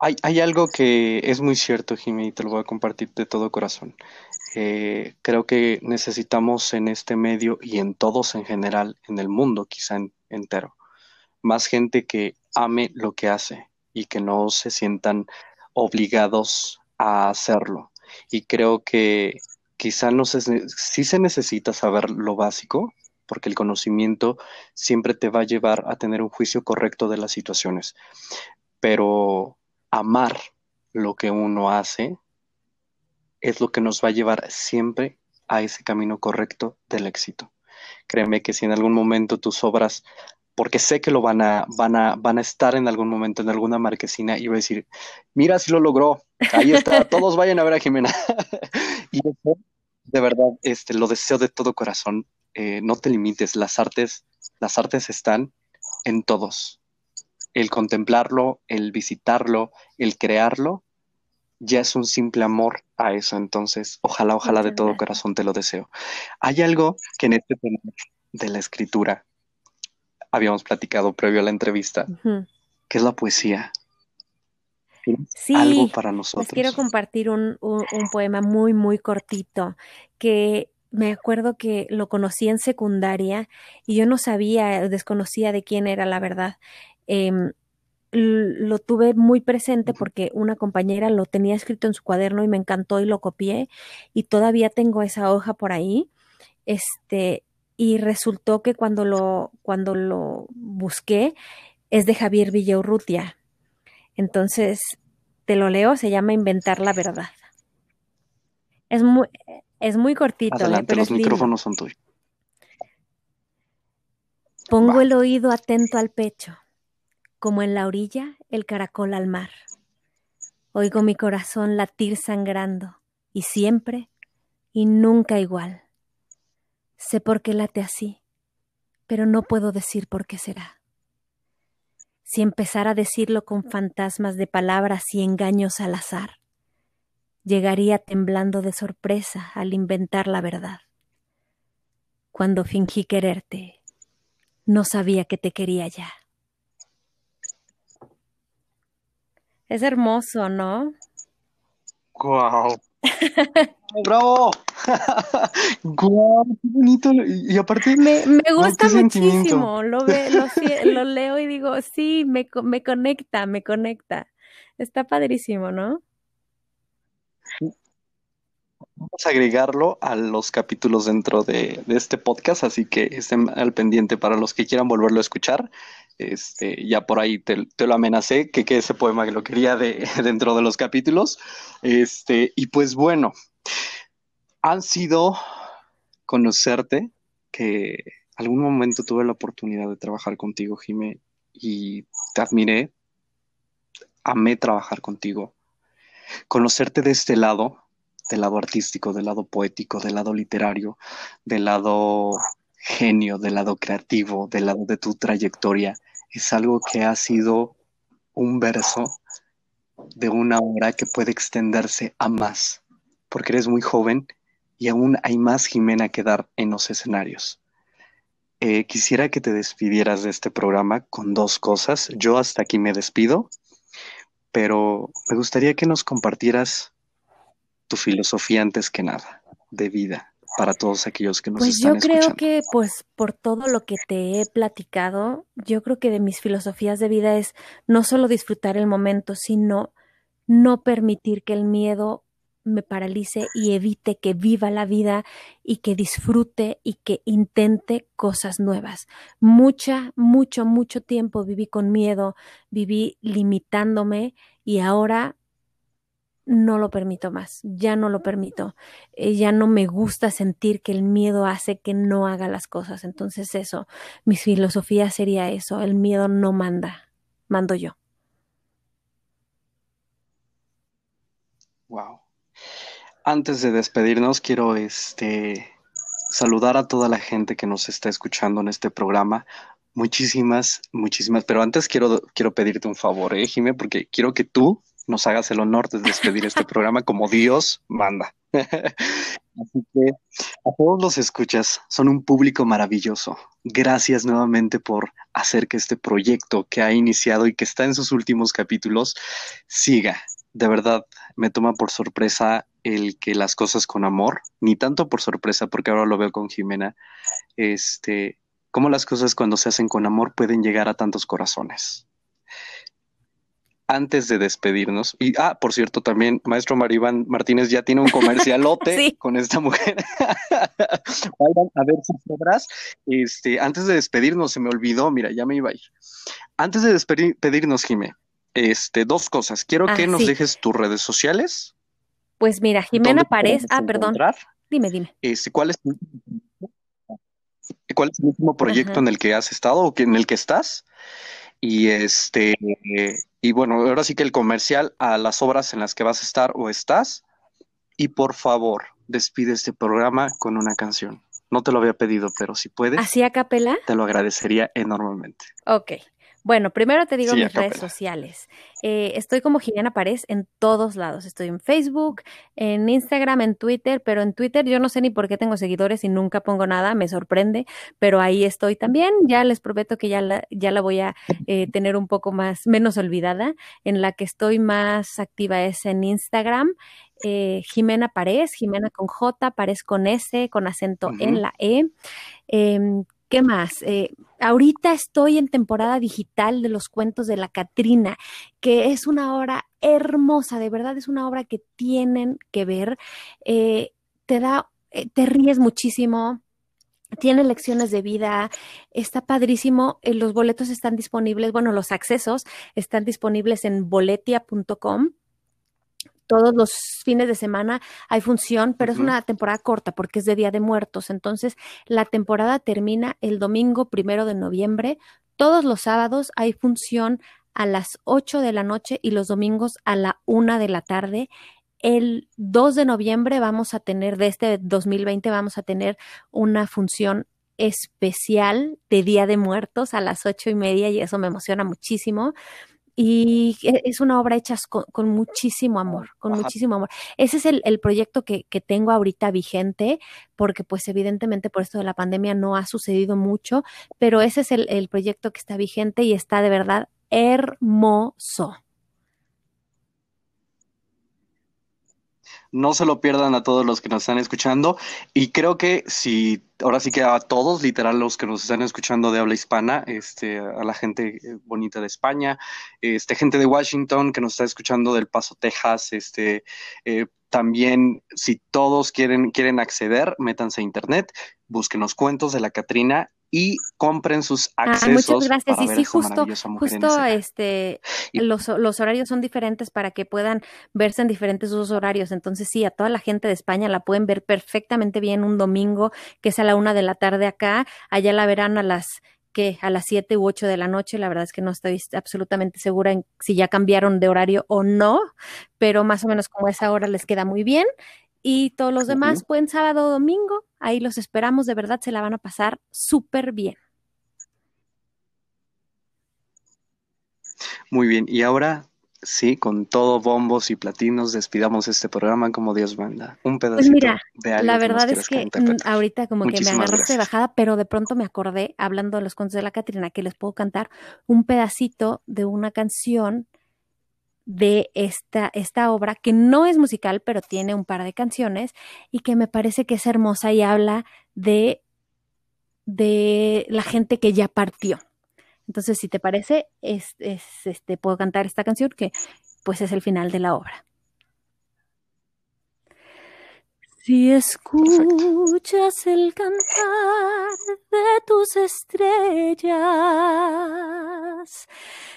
Hay, algo que es muy cierto, Jimmy, y te lo voy a compartir de todo corazón. Eh, creo que necesitamos en este medio y en todos en general, en el mundo quizá entero, más gente que ame lo que hace y que no se sientan obligados a hacerlo. Y creo que quizá no se, sí se necesita saber lo básico, porque el conocimiento siempre te va a llevar a tener un juicio correcto de las situaciones. Pero amar lo que uno hace es lo que nos va a llevar siempre a ese camino correcto del éxito. Créeme que si en algún momento tus obras porque sé que lo van a, van a, van a estar en algún momento en alguna marquesina y voy a decir, mira si lo logró, ahí está, todos vayan a ver a Jimena. y de verdad, este, lo deseo de todo corazón. Eh, no te limites, las artes, las artes están en todos. El contemplarlo, el visitarlo, el crearlo, ya es un simple amor a eso. Entonces, ojalá, ojalá de todo corazón te lo deseo. Hay algo que en este tema de la escritura habíamos platicado previo a la entrevista, que es la poesía. Sí, algo para nosotros. Les quiero compartir un, un, poema muy, muy cortito que me acuerdo que lo conocí en secundaria y yo no sabía, desconocía de quién era la verdad. Em, lo tuve muy presente porque una compañera lo tenía escrito en su cuaderno y me encantó y lo copié y todavía tengo esa hoja por ahí. Este, y resultó que cuando lo, cuando lo busqué es de Javier Villaurrutia. Entonces, te lo leo, se llama Inventar la verdad. Es muy, es muy cortito. ¿eh? Los micrófonos son tuyos. Pongo el oído atento al pecho, como en la orilla el caracol al mar. Oigo mi corazón latir sangrando, y siempre y nunca igual. Sé por qué late así, pero no puedo decir por qué será. Si empezara a decirlo con fantasmas de palabras y engaños al azar, llegaría temblando de sorpresa al inventar la verdad. Cuando fingí quererte, no sabía que te quería ya. Es hermoso, ¿no? ¡Guau! ¡Bravo! ¡Guau! ¡Qué bonito! Y aparte, me, me gusta muchísimo. Lo, lo, leo y digo, sí, me, me conecta, me conecta. Está padrísimo, ¿no? Vamos a agregarlo a los capítulos dentro de, este podcast, así que estén al pendiente para los que quieran volverlo a escuchar. Este, ya por ahí te, lo amenacé, que, que, ese poema que lo quería de, dentro de los capítulos. Este, y pues bueno, han sido conocerte, que algún momento tuve la oportunidad de trabajar contigo, Jimé, y te admiré, amé trabajar contigo. Conocerte de este lado, del lado artístico, del lado poético, del lado literario, del lado genio, del lado creativo, del lado de tu trayectoria, es algo que ha sido un verso de una obra que puede extenderse a más, porque eres muy joven y aún hay más Jimena que dar en los escenarios. Eh, quisiera que te despidieras de este programa con dos cosas. Yo hasta aquí me despido, pero me gustaría que nos compartieras tu filosofía antes que nada de vida para todos aquellos que nos pues están escuchando. Pues yo creo que pues por todo lo que te he platicado, yo creo que de mis filosofías de vida es no solo disfrutar el momento, sino no permitir que el miedo me paralice y evite que viva la vida y que disfrute y que intente cosas nuevas. Mucha, mucho, mucho tiempo viví con miedo, viví limitándome y ahora no lo permito más, ya no lo permito, eh, ya no me gusta sentir que el miedo hace que no haga las cosas. Entonces eso, mi filosofía sería eso, el miedo no manda, mando yo. Wow. Antes de despedirnos, quiero este saludar a toda la gente que nos está escuchando en este programa. Muchísimas, muchísimas, pero antes quiero, quiero pedirte un favor, ¿eh, Jimé? Porque quiero que tú nos hagas el honor de despedir este programa como Dios manda. Así que a todos los escuchas, son un público maravilloso. Gracias nuevamente por hacer que este proyecto que ha iniciado y que está en sus últimos capítulos siga. De verdad, me toma por sorpresa el que las cosas con amor, ni tanto por sorpresa, porque ahora lo veo con Jimena, este, cómo las cosas cuando se hacen con amor pueden llegar a tantos corazones antes de despedirnos, y ah, por cierto, también Maestro Maribán Martínez ya tiene un comercialote con esta mujer. Vayan a ver sus obras. Este, antes de despedirnos, se me olvidó, mira, ya me iba a ir. Antes de despedirnos, Jimé, este, dos cosas. Quiero ah, que nos dejes tus redes sociales. Pues mira, Jimena Párez, ah, perdón. Dime, dime. Este, ¿cuál es ¿Cuál es el último proyecto en el que has estado o en el que estás? Y este, y bueno, ahora sí que el comercial a las obras en las que vas a estar o estás. Y por favor, despide este programa con una canción. No te lo había pedido, pero si puedes. ¿Así a capela? Te lo agradecería enormemente. Ok. Bueno, primero te digo mis redes sociales. Eh, estoy como Jimena Párez en todos lados. Estoy en Facebook, en Instagram, en Twitter, pero en Twitter yo no sé ni por qué tengo seguidores y nunca pongo nada, me sorprende, pero ahí estoy también. Ya les prometo que ya la, ya la voy a eh, tener un poco más, menos olvidada. En la que estoy más activa es en Instagram. Eh, Jimena Párez, Jimena con J, Párez con S, con acento en la E. ¿Qué más? Eh, ahorita estoy en temporada digital de los cuentos de la Catrina, que es una obra hermosa, de verdad es una obra que tienen que ver. Eh, te da, eh, te ríes muchísimo, tiene lecciones de vida, está padrísimo. los boletos están disponibles, bueno, los accesos están disponibles en boletia.com todos los fines de semana hay función, pero es una temporada corta porque es de Día de Muertos. Entonces, la temporada termina el domingo primero de noviembre. Todos los sábados hay función a las 8 de la noche y los domingos a la 1 de la tarde. El 2 de noviembre vamos a tener, de este 2020, vamos a tener una función especial de Día de Muertos a las ocho y media y eso me emociona muchísimo. Y e, es una obra hecha con, muchísimo amor, con muchísimo amor. Ese es el, proyecto que, tengo ahorita vigente, porque pues evidentemente por esto de la pandemia no ha sucedido mucho, pero ese es el proyecto que está vigente y está de verdad hermoso. No se lo pierdan a todos los que nos están escuchando. Y creo que si, ahora sí que a todos, literal, los que nos están escuchando de habla hispana, este, a la gente eh, bonita de España, este, gente de Washington que nos está escuchando del Paso, Texas, este, eh, también, si todos quieren, quieren acceder, métanse a internet, busquen los cuentos de la Catrina y compren sus ah, accesos. muchas gracias. y sí, justo, justo este, los, los, horarios son diferentes para que puedan verse en diferentes usos horarios. Entonces, sí, a toda la gente de España la pueden ver perfectamente bien un domingo, que es a la una de la tarde acá. Allá la verán a las que a las siete u ocho de la noche. La verdad es que no estoy absolutamente segura en si ya cambiaron de horario o no, pero más o menos como esa hora les queda muy bien. Y todos los demás, buen sábado o domingo, ahí los esperamos, de verdad se la van a pasar súper bien. Muy bien, y ahora sí, con todo bombos y platinos, despidamos este programa como Dios manda. Un pues pedacito mira, de algo La verdad es que ahorita como que me agarraste de bajada, pero de pronto me acordé, hablando de los cuentos de la Catrina, que les puedo cantar un pedacito de una canción de esta, esta obra, que no es musical, pero tiene un par de canciones y que me parece que es hermosa y habla de, de la gente que ya partió. Entonces, si te parece, es, este, puedo cantar esta canción que pues es el final de la obra. Si escuchas el cantar de tus estrellas,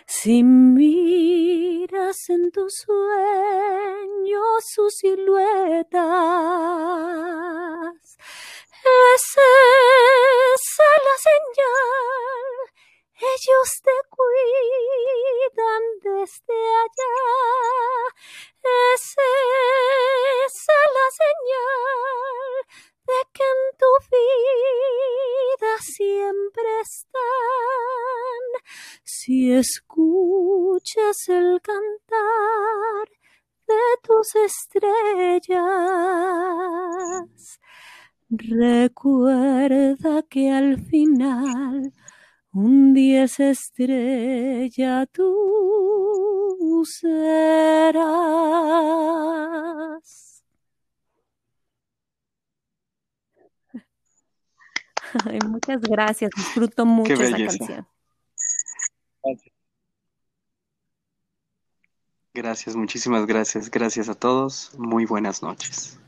si miras en tus sueños su silueta, esa es la señal. Ellos te cuidan desde allá. Esa es la señal de que en tu vida siempre están. Si escuchas el cantar de tus estrellas, recuerda que al final un día estrella tú serás. muchas gracias, disfruto mucho esa canción. Gracias, muchísimas gracias. Gracias a todos. Muy buenas noches.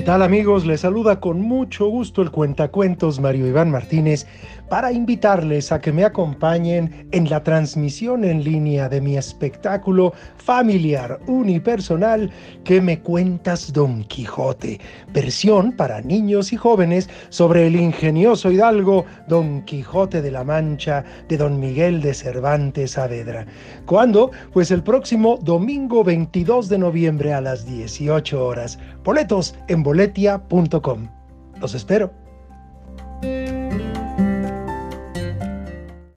¿Qué tal amigos? Les saluda con mucho gusto el cuentacuentos Mario Iván Martínez para invitarles a que me acompañen en la transmisión en línea de mi espectáculo familiar unipersonal que me cuentas Don Quijote, versión para niños y jóvenes sobre el ingenioso hidalgo Don Quijote de la Mancha de Don Miguel de Cervantes Saavedra. ¿Cuándo? Pues el próximo domingo 22 de noviembre a las 18 horas. Boletos en boletia.com. Los espero.